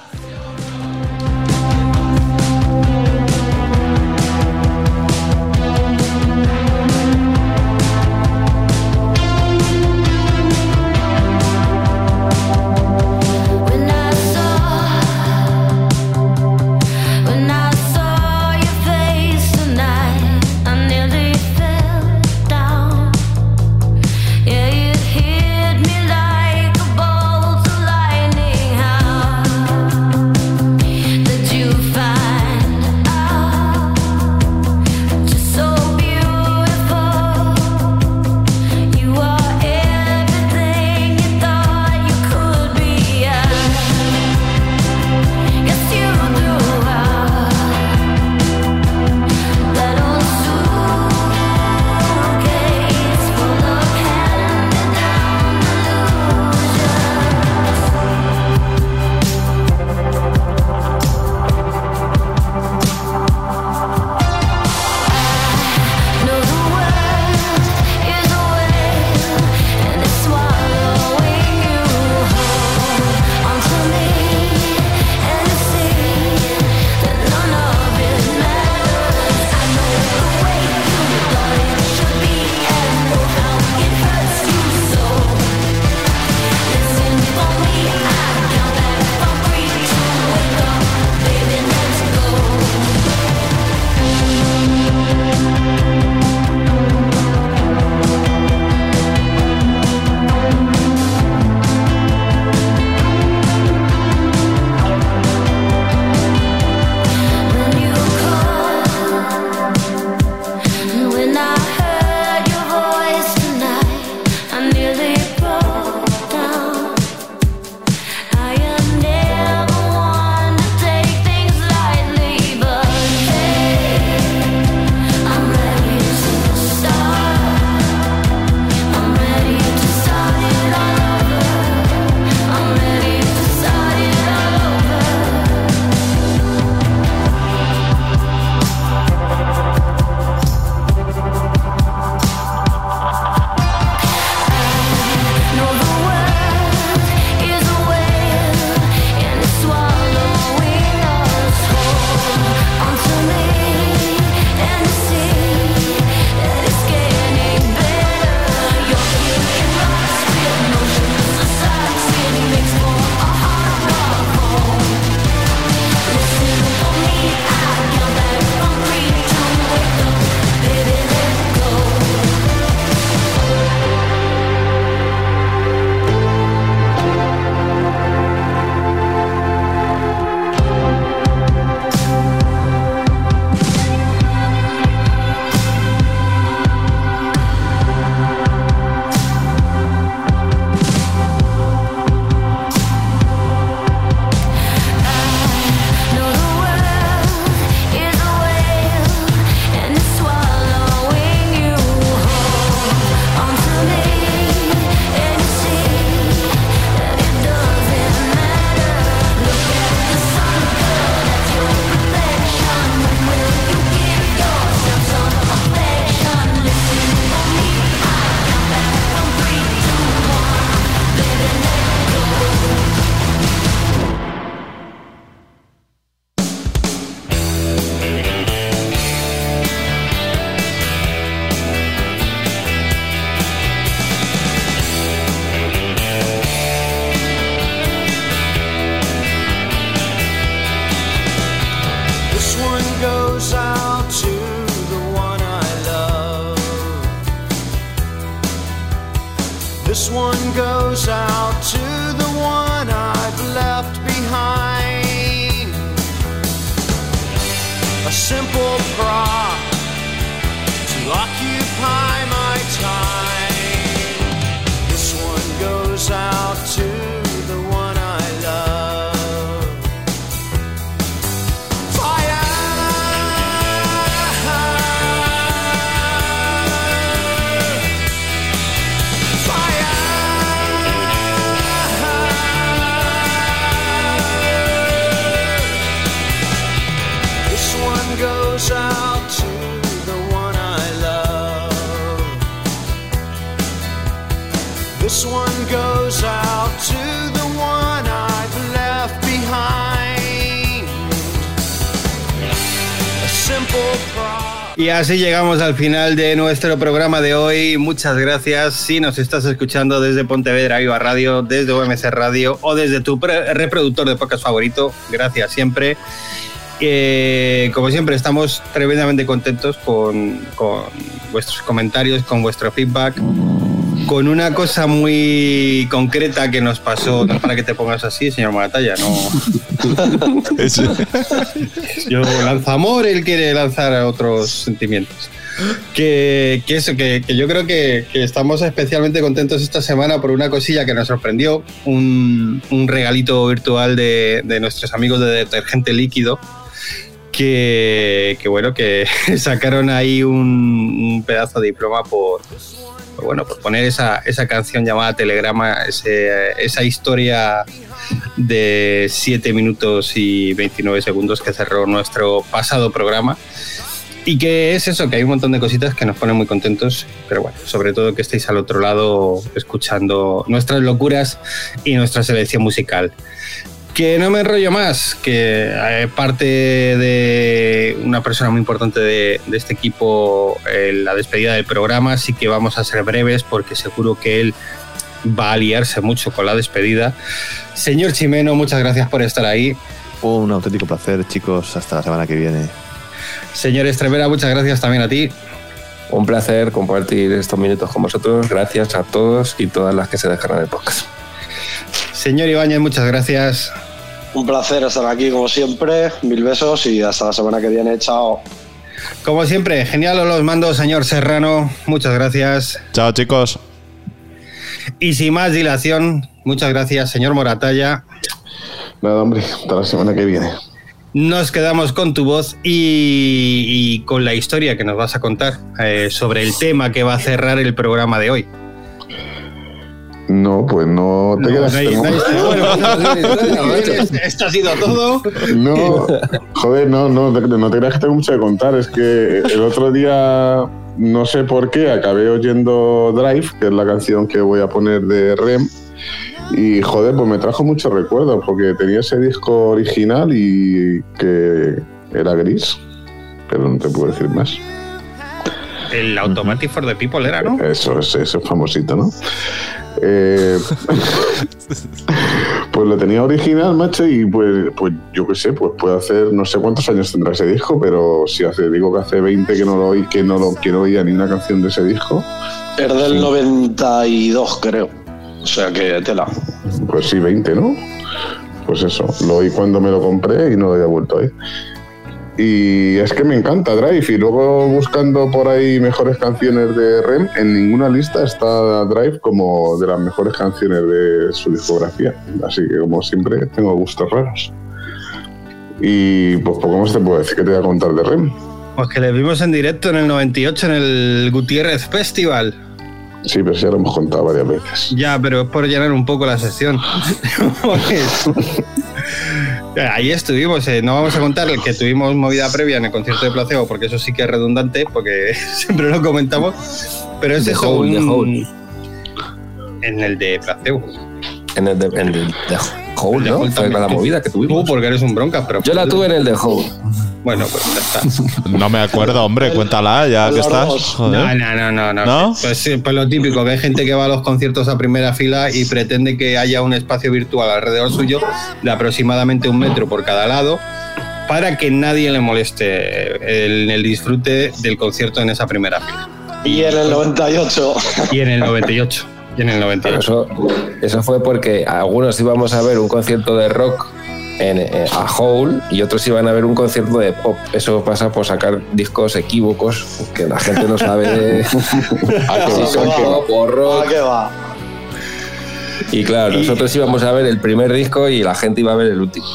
This one goes out to the one I've left behind. A simple prop. Y así llegamos al final de nuestro programa de hoy. Muchas gracias. Si nos estás escuchando desde Pontevedra Viva Radio, desde OMC Radio o desde tu reproductor de podcast favorito, gracias siempre. Eh, como siempre, estamos tremendamente contentos con, con vuestros comentarios, con vuestro feedback, con una cosa muy concreta que nos pasó. No es para que te pongas así, señor Maratalla, no. *laughs* Yo lanzo amor, él quiere lanzar otros sentimientos. Que, que eso, que, que yo creo que, que estamos especialmente contentos esta semana por una cosilla que nos sorprendió, un, un regalito virtual de, de nuestros amigos de detergente líquido, que, que bueno, que *laughs* sacaron ahí un, un pedazo de diploma por, por, bueno, por poner esa, esa canción llamada Telegrama, ese- esa historia de 7 minutos y 29 segundos que cerró nuestro pasado programa. Y que es eso, que hay un montón de cositas que nos ponen muy contentos, pero bueno, sobre todo que estéis al otro lado escuchando nuestras locuras y nuestra selección musical. Que no me enrollo más, que eh, parte de una persona muy importante de, de este equipo, eh, la despedida del programa, así que vamos a ser breves porque seguro que él va a liarse mucho con la despedida. Señor Chimeno, muchas gracias por estar ahí. Un auténtico placer, chicos. Hasta la semana que viene. Señor Estrevera, muchas gracias también a ti. Un placer compartir estos minutos con vosotros. Gracias a todos y todas las que se dejaron el podcast. Señor Ibáñez, muchas gracias. Un placer estar aquí como siempre. Mil besos y hasta la semana que viene. Chao. Como siempre, genial os los mando, señor Serrano. Muchas gracias. Chao, chicos. Y sin más dilación, muchas gracias, señor Moratalla. Nada, hombre, hasta la semana que viene. Nos quedamos con tu voz y, y con la historia que nos vas a contar eh, sobre el tema que va a cerrar el programa de hoy. No, pues no te No, quedas. no hay- no hay- bueno, Esto ha sido todo. No, joder, no, no, no te creas que tengo mucho que contar. Es que el otro día, no sé por qué, acabé oyendo Drive, que es la canción que voy a poner de Rem. Y joder, pues me trajo muchos recuerdos, porque tenía ese disco original y que era gris, pero no te puedo decir más. El Automatic for the People era, ¿no? Eso es, eso es famosito, ¿no? Eh, *laughs* pues lo tenía original, macho, y pues, pues yo qué sé, pues puede hacer, no sé cuántos años tendrá ese disco, pero si hace, digo que hace 20 que no lo oí, que no lo que no oía ni una canción de ese disco, Es del 92, creo. O sea que tela. pues sí, 20, ¿no? Pues eso, lo oí cuando me lo compré y no lo había vuelto a oír. Y es que me encanta Drive. Y luego buscando por ahí mejores canciones de Rem, en ninguna lista está Drive como de las mejores canciones de su discografía. Así que, como siempre, tengo gustos raros. Y pues poco más te puedo decir que te voy a contar de Rem. Pues que le vimos en directo en el 98 en el Gutiérrez Festival. Sí, pero ya lo hemos contado varias veces. Ya, pero es por llenar un poco la sección. *laughs* *laughs* Ahí estuvimos, eh, no vamos a contar que tuvimos movida previa en el concierto de Placebo, porque eso sí que es redundante, porque *laughs* siempre lo comentamos. Pero es The eso, Hole, un- Hole. en el de Placebo. En el de, en el de Hole, ¿no? Fue la movida que tuvimos. Tú, porque eres un bronca, pero. Yo la tuve en el de Hole. Bueno, pues ya está. *laughs* No me acuerdo, hombre, cuéntala ya que estás. Joder. No, no, no, no, no. Pues, sí, pues lo típico, que hay gente que va a los conciertos a primera fila y pretende que haya un espacio virtual alrededor suyo de aproximadamente un metro por cada lado para que nadie le moleste el, el disfrute del concierto en esa primera fila. Y en el 98. Y en el 98. Y en el 98. Eso, eso fue porque algunos íbamos a ver un concierto de rock en, en- a Hole y otros iban a ver un concierto de pop. Eso pasa por sacar discos equívocos que la gente no sabe *laughs* Ah, va, rock. ¿A qué va? Y claro, nosotros íbamos a ver el primer disco y la gente iba a ver el último.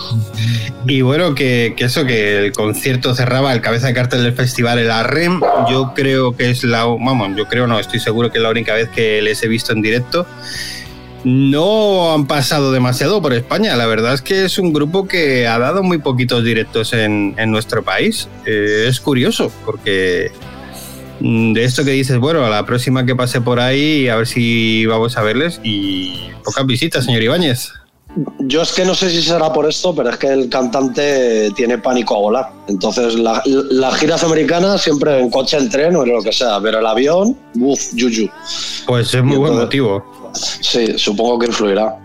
Y bueno, que, que eso, que el concierto cerraba el cabeza de cartel del festival, el ARREM. Yo creo que es la. Vamos, yo creo no, estoy seguro que es la única vez que les he visto en directo. No han pasado demasiado por España. La verdad es que es un grupo que ha dado muy poquitos directos en, en nuestro país. Eh, es curioso, porque mm, de esto que dices, bueno, a la próxima que pase por ahí, a ver si vamos a verles. Y pocas visitas, señor Ibáñez. Yo es que no sé si será por esto, pero es que el cantante tiene pánico a volar. Entonces, la- las giras americanas siempre en coche, en tren o en lo que sea, pero el avión, uff, yuyu. Pues es muy buen motivo. Sí, supongo que influirá.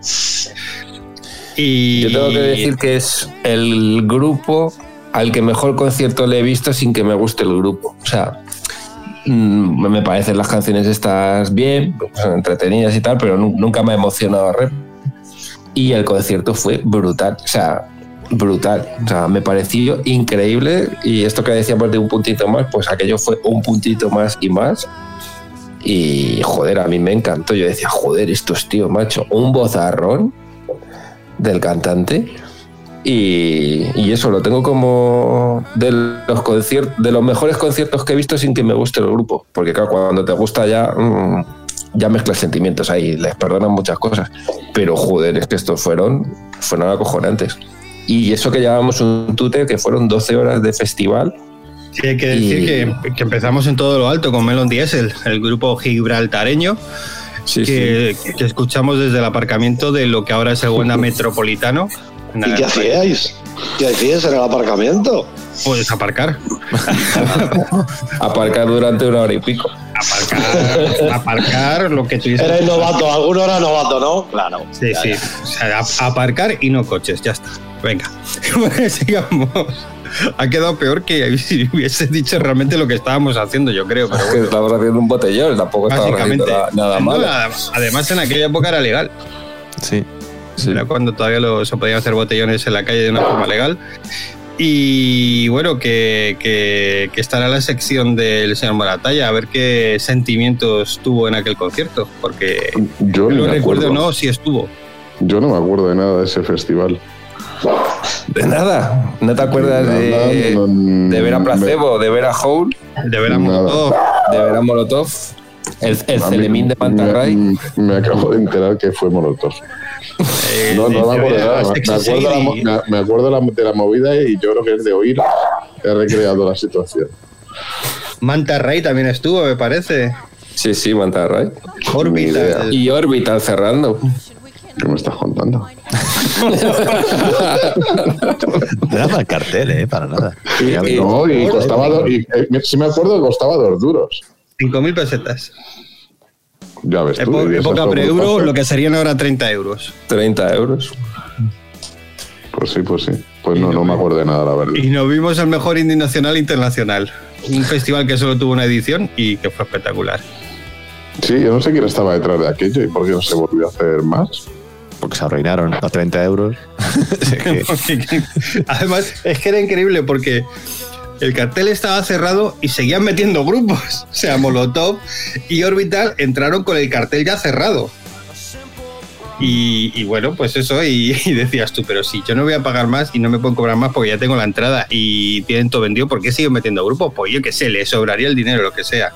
Y Yo tengo que decir que es el grupo al que mejor concierto le he visto sin que me guste el grupo. O sea, mm, me parecen las canciones estas bien, son entretenidas y tal, pero nu- nunca me ha emocionado rep. Y el concierto fue brutal. O sea, brutal. O sea, me pareció increíble. Y esto que decíamos de un puntito más, pues aquello fue un puntito más y más. Y joder, a mí me encantó. Yo decía, joder, estos tíos, macho, un bozarrón del cantante. Y, y eso lo tengo como de los conciertos, de los mejores conciertos que he visto sin que me guste el grupo. Porque claro, cuando te gusta ya, mm, ya mezclas sentimientos ahí, les perdonan muchas cosas. Pero joder, es que estos fueron, fueron acojonantes. Y eso que llevábamos un tute, que fueron 12 horas de festival. Sí, hay que decir Y- que, que empezamos en todo lo alto con Melon Diesel, el grupo gibraltareño, que, que escuchamos desde el aparcamiento de lo que ahora es el Wanda Metropolitano. ¿Y qué hacíais? ¿Qué hacíais en el aparcamiento? Puedes aparcar. *laughs* Aparcar durante una hora y pico. Aparcar, aparcar lo que tú dices. Eres novato, alguno era novato, ¿no? Claro. Sí, sí. O sea, a- aparcar y no coches, ya está. Venga. *laughs* Sigamos. Ha quedado peor que *laughs* si hubiese dicho realmente lo que estábamos haciendo, yo creo. Pero Que bueno, estábamos haciendo un botellón, tampoco estábamos haciendo básicamente. nada, nada- Además, en aquella época era legal. Sí. Era cuando todavía lo- se podían hacer botellones en la calle de una forma legal. Y bueno, que, que, que estará la sección del señor Moratalla, a ver qué sentimientos tuvo en aquel concierto, porque Yo no recuerdo no si estuvo. Yo no me acuerdo de nada de ese festival. De nada. ¿No te acuerdas de, de ver a Placebo, de ver a Hole, de ver a Nada. Molotov? de ver a Molotov, el, el Celemín de Mantarray? Me, me acabo de enterar que fue Molotov. Eh, No, no me acuerdo de nada. Me acuerdo, la, me- acuerdo de la, de la movida y yo creo que es de oír. He recreado la situación. Manta Ray también estuvo, me parece. Sí, sí, Mantarray. Orbital. Y Orbital cerrando. ¿Qué me estás contando? *laughs* No era mal cartel, ¿eh? Para nada. Y- no, y costaba. do- y, eh, si me acuerdo costaba dos duros. 5.000 pesetas. Ya ves tú. Epo- época pre-euro, lo que serían ahora 30 euros. 30 euros. Pues sí, pues sí. Pues no, no me acuerdo de nada, la verdad. Y nos vimos el mejor indie nacional internacional. Un festival que solo tuvo una edición y que fue espectacular. Sí, yo no sé quién estaba detrás de aquello y por qué no se volvió a hacer más. Porque se arruinaron a 30 euros. *laughs* *laughs* Además, es que era increíble porque el cartel estaba cerrado y seguían metiendo grupos. *laughs* O sea, Molotov y Orbital entraron con el cartel ya cerrado. Y, bueno, pues eso, y, *laughs* y decías tú, pero si yo no voy a pagar más y no me pueden cobrar más porque ya tengo la entrada y tienen todo vendido, ¿por qué siguen metiendo grupos? Pues yo qué sé, le sobraría el dinero, lo que sea.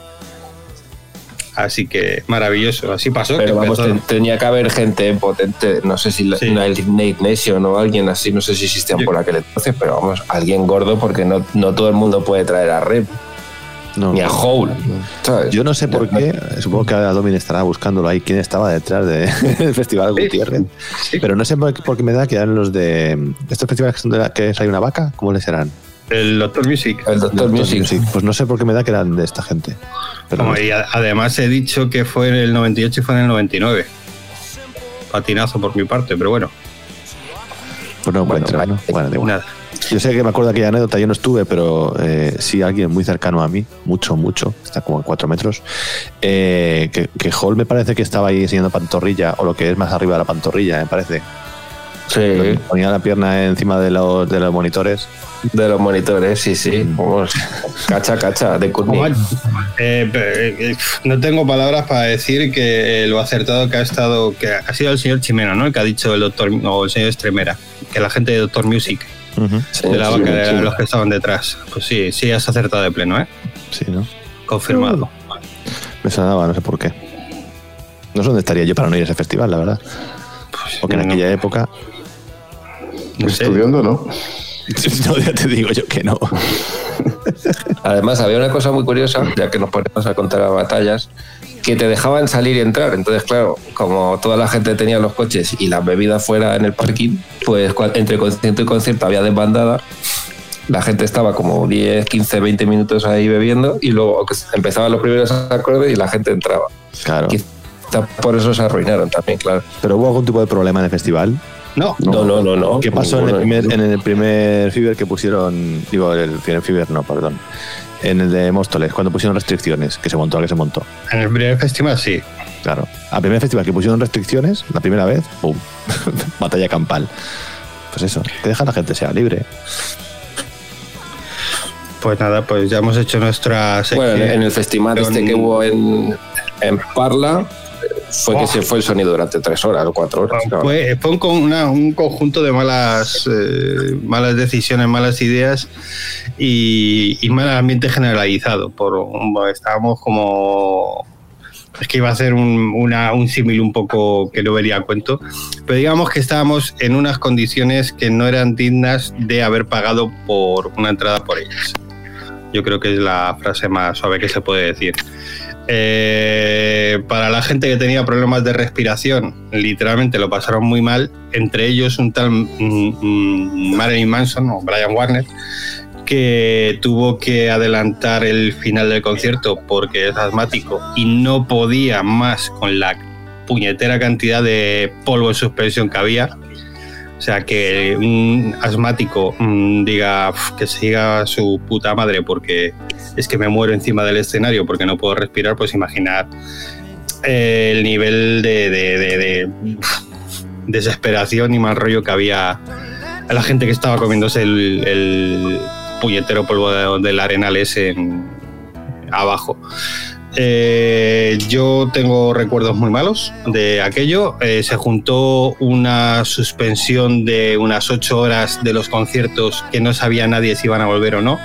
Así que maravilloso, así pasó. Pero que vamos, ten- tenía que haber gente potente, no sé si la- Sí. Nate Nation o alguien así, no sé si existían Yo- por aquel entonces, pero vamos, alguien gordo porque no, no todo el mundo puede traer a Rep no. ni a Hole. Yo no sé por qué, supongo que ahora Domin estará buscándolo ahí, quién estaba detrás de- *laughs* del Festival Sí, Gutiérrez. sí. Pero no sé por qué, por qué me da que eran los de. ¿Estos festivales que, son de la- que hay una vaca? ¿Cómo les serán? El Doctor Music. El Doctor Music. Pues no sé por qué me da que eran de esta gente. Pero Como, y a- además he dicho que fue en el 98 y fue en el 99. Patinazo por mi parte, pero bueno, pues no. Bueno, ¿no? Bueno, da igual. nada. Yo sé que me acuerdo de aquella anécdota, yo no estuve, pero eh, sí alguien muy cercano a mí, mucho, mucho, está como a cuatro metros, eh, que, que Hall me parece que estaba ahí enseñando pantorrilla, o lo que es más arriba de la pantorrilla, me parece. Sí. Ponía la pierna encima de los, de los monitores. De los monitores, sí, sí. Vamos, cacha, cacha, de Courtney. Eh, eh, no tengo palabras para decir que eh, lo acertado que ha estado, que ha sido el señor Chimeno, ¿no? El que ha dicho el doctor o el señor Estremera, que la gente de Doctor Music, de la vaca, sí, de sí. los que estaban detrás. Pues sí, sí has acertado de pleno, ¿eh? Sí, ¿no? Confirmado. Me sonaba, no sé por qué. No sé dónde estaría yo para no ir a ese festival, la verdad. Porque en aquella época. Estudiando, ¿no? *laughs* No, ya te digo yo que no. Además, había una cosa muy curiosa, ya que nos ponemos a contar las batallas, que te dejaban salir y entrar. Entonces, claro, como toda la gente tenía los coches y las bebidas fuera en el parking, pues entre concierto y concierto había desbandada. La gente estaba como 10, 15, 20 minutos ahí bebiendo y luego que empezaban los primeros acordes y la gente entraba. Claro. Quizá por eso se arruinaron también, claro. ¿Pero hubo algún tipo de problema en el festival? No, no, no, no. no. ¿Qué pasó en el, primer, en el primer Fever que pusieron? Digo, el primer Fever, no, perdón. En el de Móstoles, cuando pusieron restricciones, que se montó, que se montó. En el primer festival sí. Claro. Al primer festival que pusieron restricciones, la primera vez, ¡pum! *laughs* Batalla campal. Pues eso, que deja la gente sea libre. Pues nada, pues ya hemos hecho nuestra Bueno, sección. en el festival este que hubo en, en Parla, fue que Oh. se fue el sonido durante tres horas o cuatro horas. Fue, fue un, una- un conjunto de malas, eh, malas decisiones, malas ideas y, y mal ambiente generalizado. Por, estábamos como. Es que iba a ser un, una- un símil un poco que no venía a cuento, pero digamos que estábamos en unas condiciones que no eran dignas de haber pagado por una entrada por ellas. Yo creo que es la frase más suave que se puede decir. Eh, para la gente que tenía problemas de respiración, literalmente lo pasaron muy mal, entre ellos un tal mm, mm, Marilyn Manson o Brian Warner, que tuvo que adelantar el final del concierto porque es asmático y no podía más con la puñetera cantidad de polvo en suspensión que había. O sea, que un asmático mm, diga "Uf, que siga su puta madre porque es que me muero encima del escenario porque no puedo respirar, pues imaginar eh, el nivel de, desesperación y mal rollo que había a la gente que estaba comiéndose el, el puñetero polvo de- del arenal ese en- abajo. Eh, yo tengo recuerdos muy malos de aquello. Eh, se juntó una suspensión de unas ocho horas de los conciertos que no sabía nadie si iban a volver o no,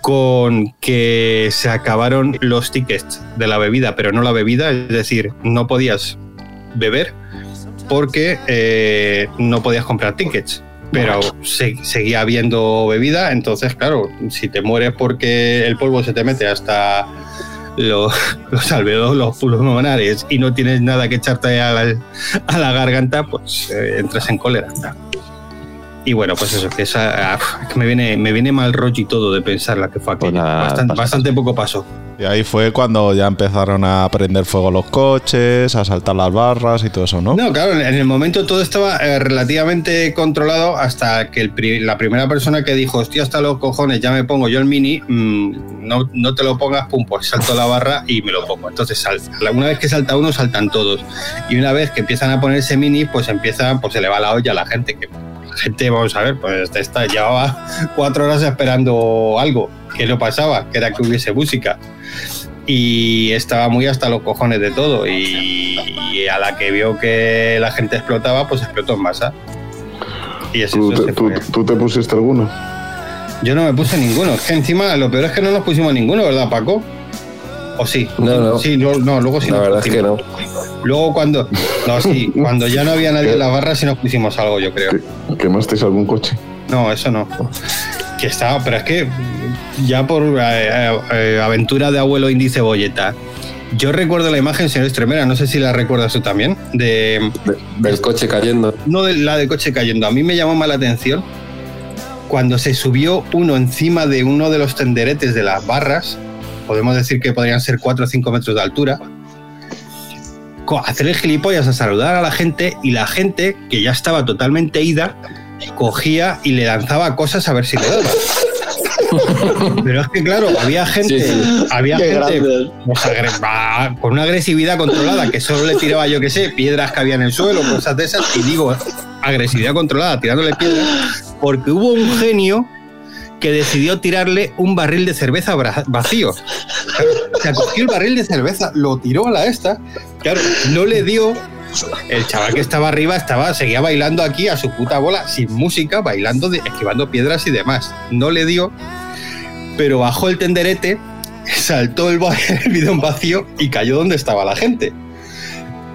con que se acabaron los tickets de la bebida, pero no la bebida, es decir, no podías beber porque eh, no podías comprar tickets. Pero se- seguía habiendo bebida, entonces, claro, si te mueres porque el polvo se te mete hasta los, *laughs* los alveolos, los pulmonares y no tienes nada que echarte a la, a la garganta, pues eh, entras en cólera. Y bueno, pues eso, que, esa, ah, que me, viene, me viene mal rollo y todo de pensar la que fue aquello. bastante, bastante poco pasó. Y ahí fue cuando ya empezaron a prender fuego los coches, a saltar las barras y todo eso, ¿no? No, claro, en el momento todo estaba eh, relativamente controlado hasta que el pri- la primera persona que dijo, hostia, hasta los cojones, ya me pongo yo el mini, mm, no, no te lo pongas, pum, pues salto la barra y me lo pongo. Entonces, sal- una vez que salta uno, saltan todos. Y una vez que empiezan a ponerse mini, pues empieza, pues se le va la olla a la gente, que la gente, vamos a ver, pues está, llevaba cuatro horas esperando algo que no pasaba, que era que hubiese música y estaba muy hasta los cojones de todo y, y a la que vio que la gente explotaba pues explotó en masa y así ¿Tú, eso te, tú- tú te pusiste alguno? yo no me puse ninguno es que encima lo peor es que no nos pusimos ninguno ¿verdad Paco? ¿o sí? No, no. sí, no, no, luego sí La nos verdad es que pusimos. luego cuando no, sí, *laughs* cuando ya no había nadie en la barra sí nos pusimos algo yo creo ¿Quemasteis algún coche? No, eso no. Que estaba, pero es que ya por eh, eh, aventura de abuelo índice bolleta. Yo recuerdo la imagen, señor Estremera, no sé si la recuerdas tú también, de, del coche cayendo. No de la del coche cayendo. A mí me llamó más la atención cuando se subió uno encima de uno de los tenderetes de las barras, podemos decir que podrían ser 4 o 5 metros de altura, hacer el gilipollas a saludar a la gente y la gente, que ya estaba totalmente ida, cogía y le lanzaba cosas a ver si le daba. *laughs* Pero es que, claro, había gente, Sí, sí. había Qué gente pues, con una agresividad controlada que solo le tiraba, yo qué sé, piedras que había en el suelo, cosas de esas, y digo, agresividad controlada, tirándole piedras, porque hubo un genio que decidió tirarle un barril de cerveza vacío. O sea, cogió el barril de cerveza, lo tiró a la esta, claro, no le dio. El chaval que estaba arriba estaba, seguía bailando aquí a su puta bola, sin música, bailando, esquivando piedras y demás. No le dio, pero bajó el tenderete, *laughs* saltó *laughs* el, bidón vacío y cayó donde estaba la gente.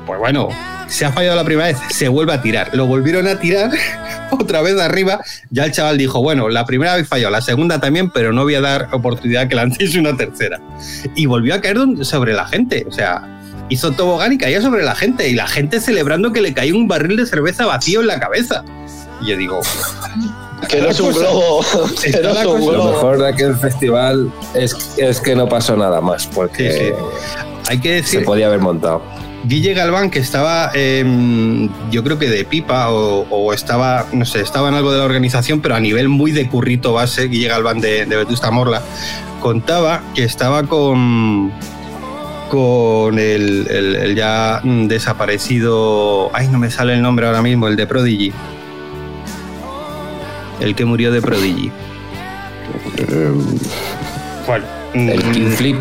Pues bueno, se ha fallado la primera vez, se vuelve a tirar. Lo volvieron a tirar *laughs* otra vez arriba. Ya el chaval dijo, bueno, la primera vez falló, la segunda también, pero no voy a dar oportunidad que lancéis una tercera. Y volvió a caer sobre la gente. O sea, hizo tobogán y caía sobre la gente. Y la gente celebrando que le caía un barril de cerveza vacío en la cabeza. Y yo digo, Que no es un globo. *laughs* Que Está no la es un cosa- Lo mejor de aquel festival es, es que no pasó nada más, porque Sí, sí. hay que se decir, podía haber montado. Guille Galván, que estaba, em, yo creo que de pipa o, o estaba, no sé, estaba en algo de la organización, pero a nivel muy de currito base, Guille Galván de, de Vetusta Morla, contaba que estaba con con el, el- el ya desaparecido, ay, no me sale el nombre ahora mismo, el de Prodigy. El que murió de Prodigy. Eh, Bueno, El mm, King Flip.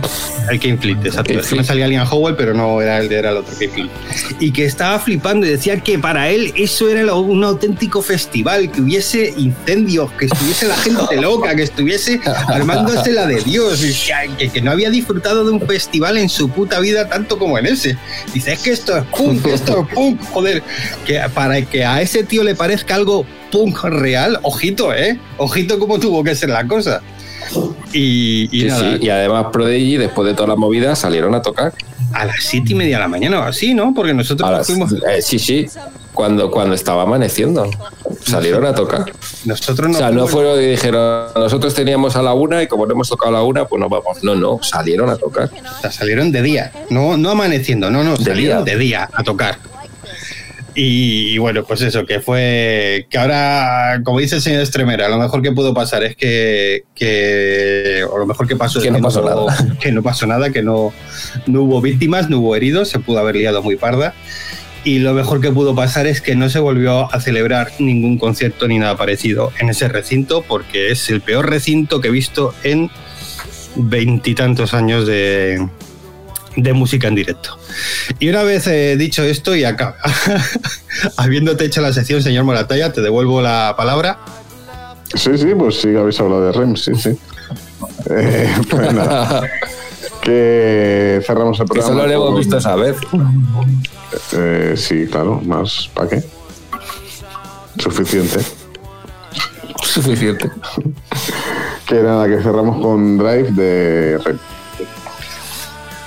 el King Flip, exacto. King Es que me salía Liam Howell, pero no era el, era el otro King Flip. Y que estaba flipando y decía que para él eso era lo- un auténtico festival, que hubiese incendios, que estuviese la gente loca, que estuviese armándose la de Dios, y que, que- que no había disfrutado de un festival en su puta vida tanto como en ese. Dice, es que esto es punk, esto es punk, joder. Que para que a ese tío le parezca algo punk real, ojito, ¿eh? Ojito cómo tuvo que ser la cosa. Y, y Sí, nada, sí, Y además Prodigy, después de toda la movida, salieron a tocar. a las siete y media de la mañana o así, ¿no? Porque nosotros las- fuimos. eh, sí, sí. Cuando, cuando estaba amaneciendo. Salieron a tocar. Nosotros O no sea, no fueron y dijeron, nosotros teníamos a la una y como no hemos tocado a la una, pues nos vamos. No, no, salieron a tocar. o sea, salieron de día, no, no amaneciendo, no, no, De salieron día. de día a tocar. Y, y bueno, pues eso, que fue. Que ahora, como dice el señor Estremera, lo mejor que pudo pasar es que. que o lo mejor que pasó Que es no pasó nada. *laughs* Que no pasó nada, que no, no hubo víctimas, no hubo heridos, se pudo haber liado muy parda. Y lo mejor que pudo pasar es que no se volvió a celebrar ningún concierto ni nada parecido en ese recinto, porque es el peor recinto que he visto en veintitantos años de, de música en directo. Y una vez eh, dicho esto y acá, *laughs* habiéndote hecho la sección, señor Moratalla, te devuelvo la palabra. Sí, sí, pues sí, habéis hablado de REM, sí, sí. *laughs* Eh, pues nada. que cerramos el programa. solo lo hemos visto esa vez. Eh, sí, claro, más. ¿Para qué? Suficiente. Suficiente. *laughs* Que nada, que cerramos con Drive de REM.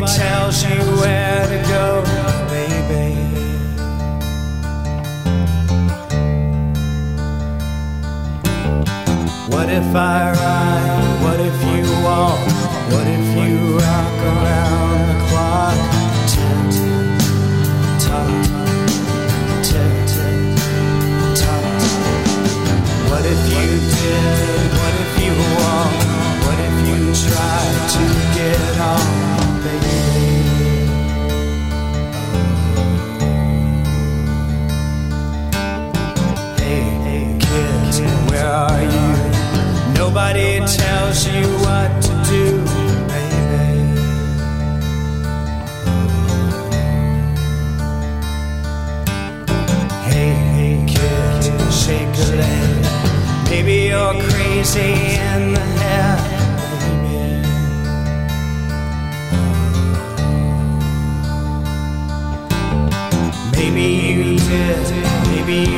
Nobody tells you where to go, baby. What if I ride? Nobody tells you what to do, baby. Hey, hey, kid, shake a leg. Maybe you're crazy in the head. Maybe you did, maybe you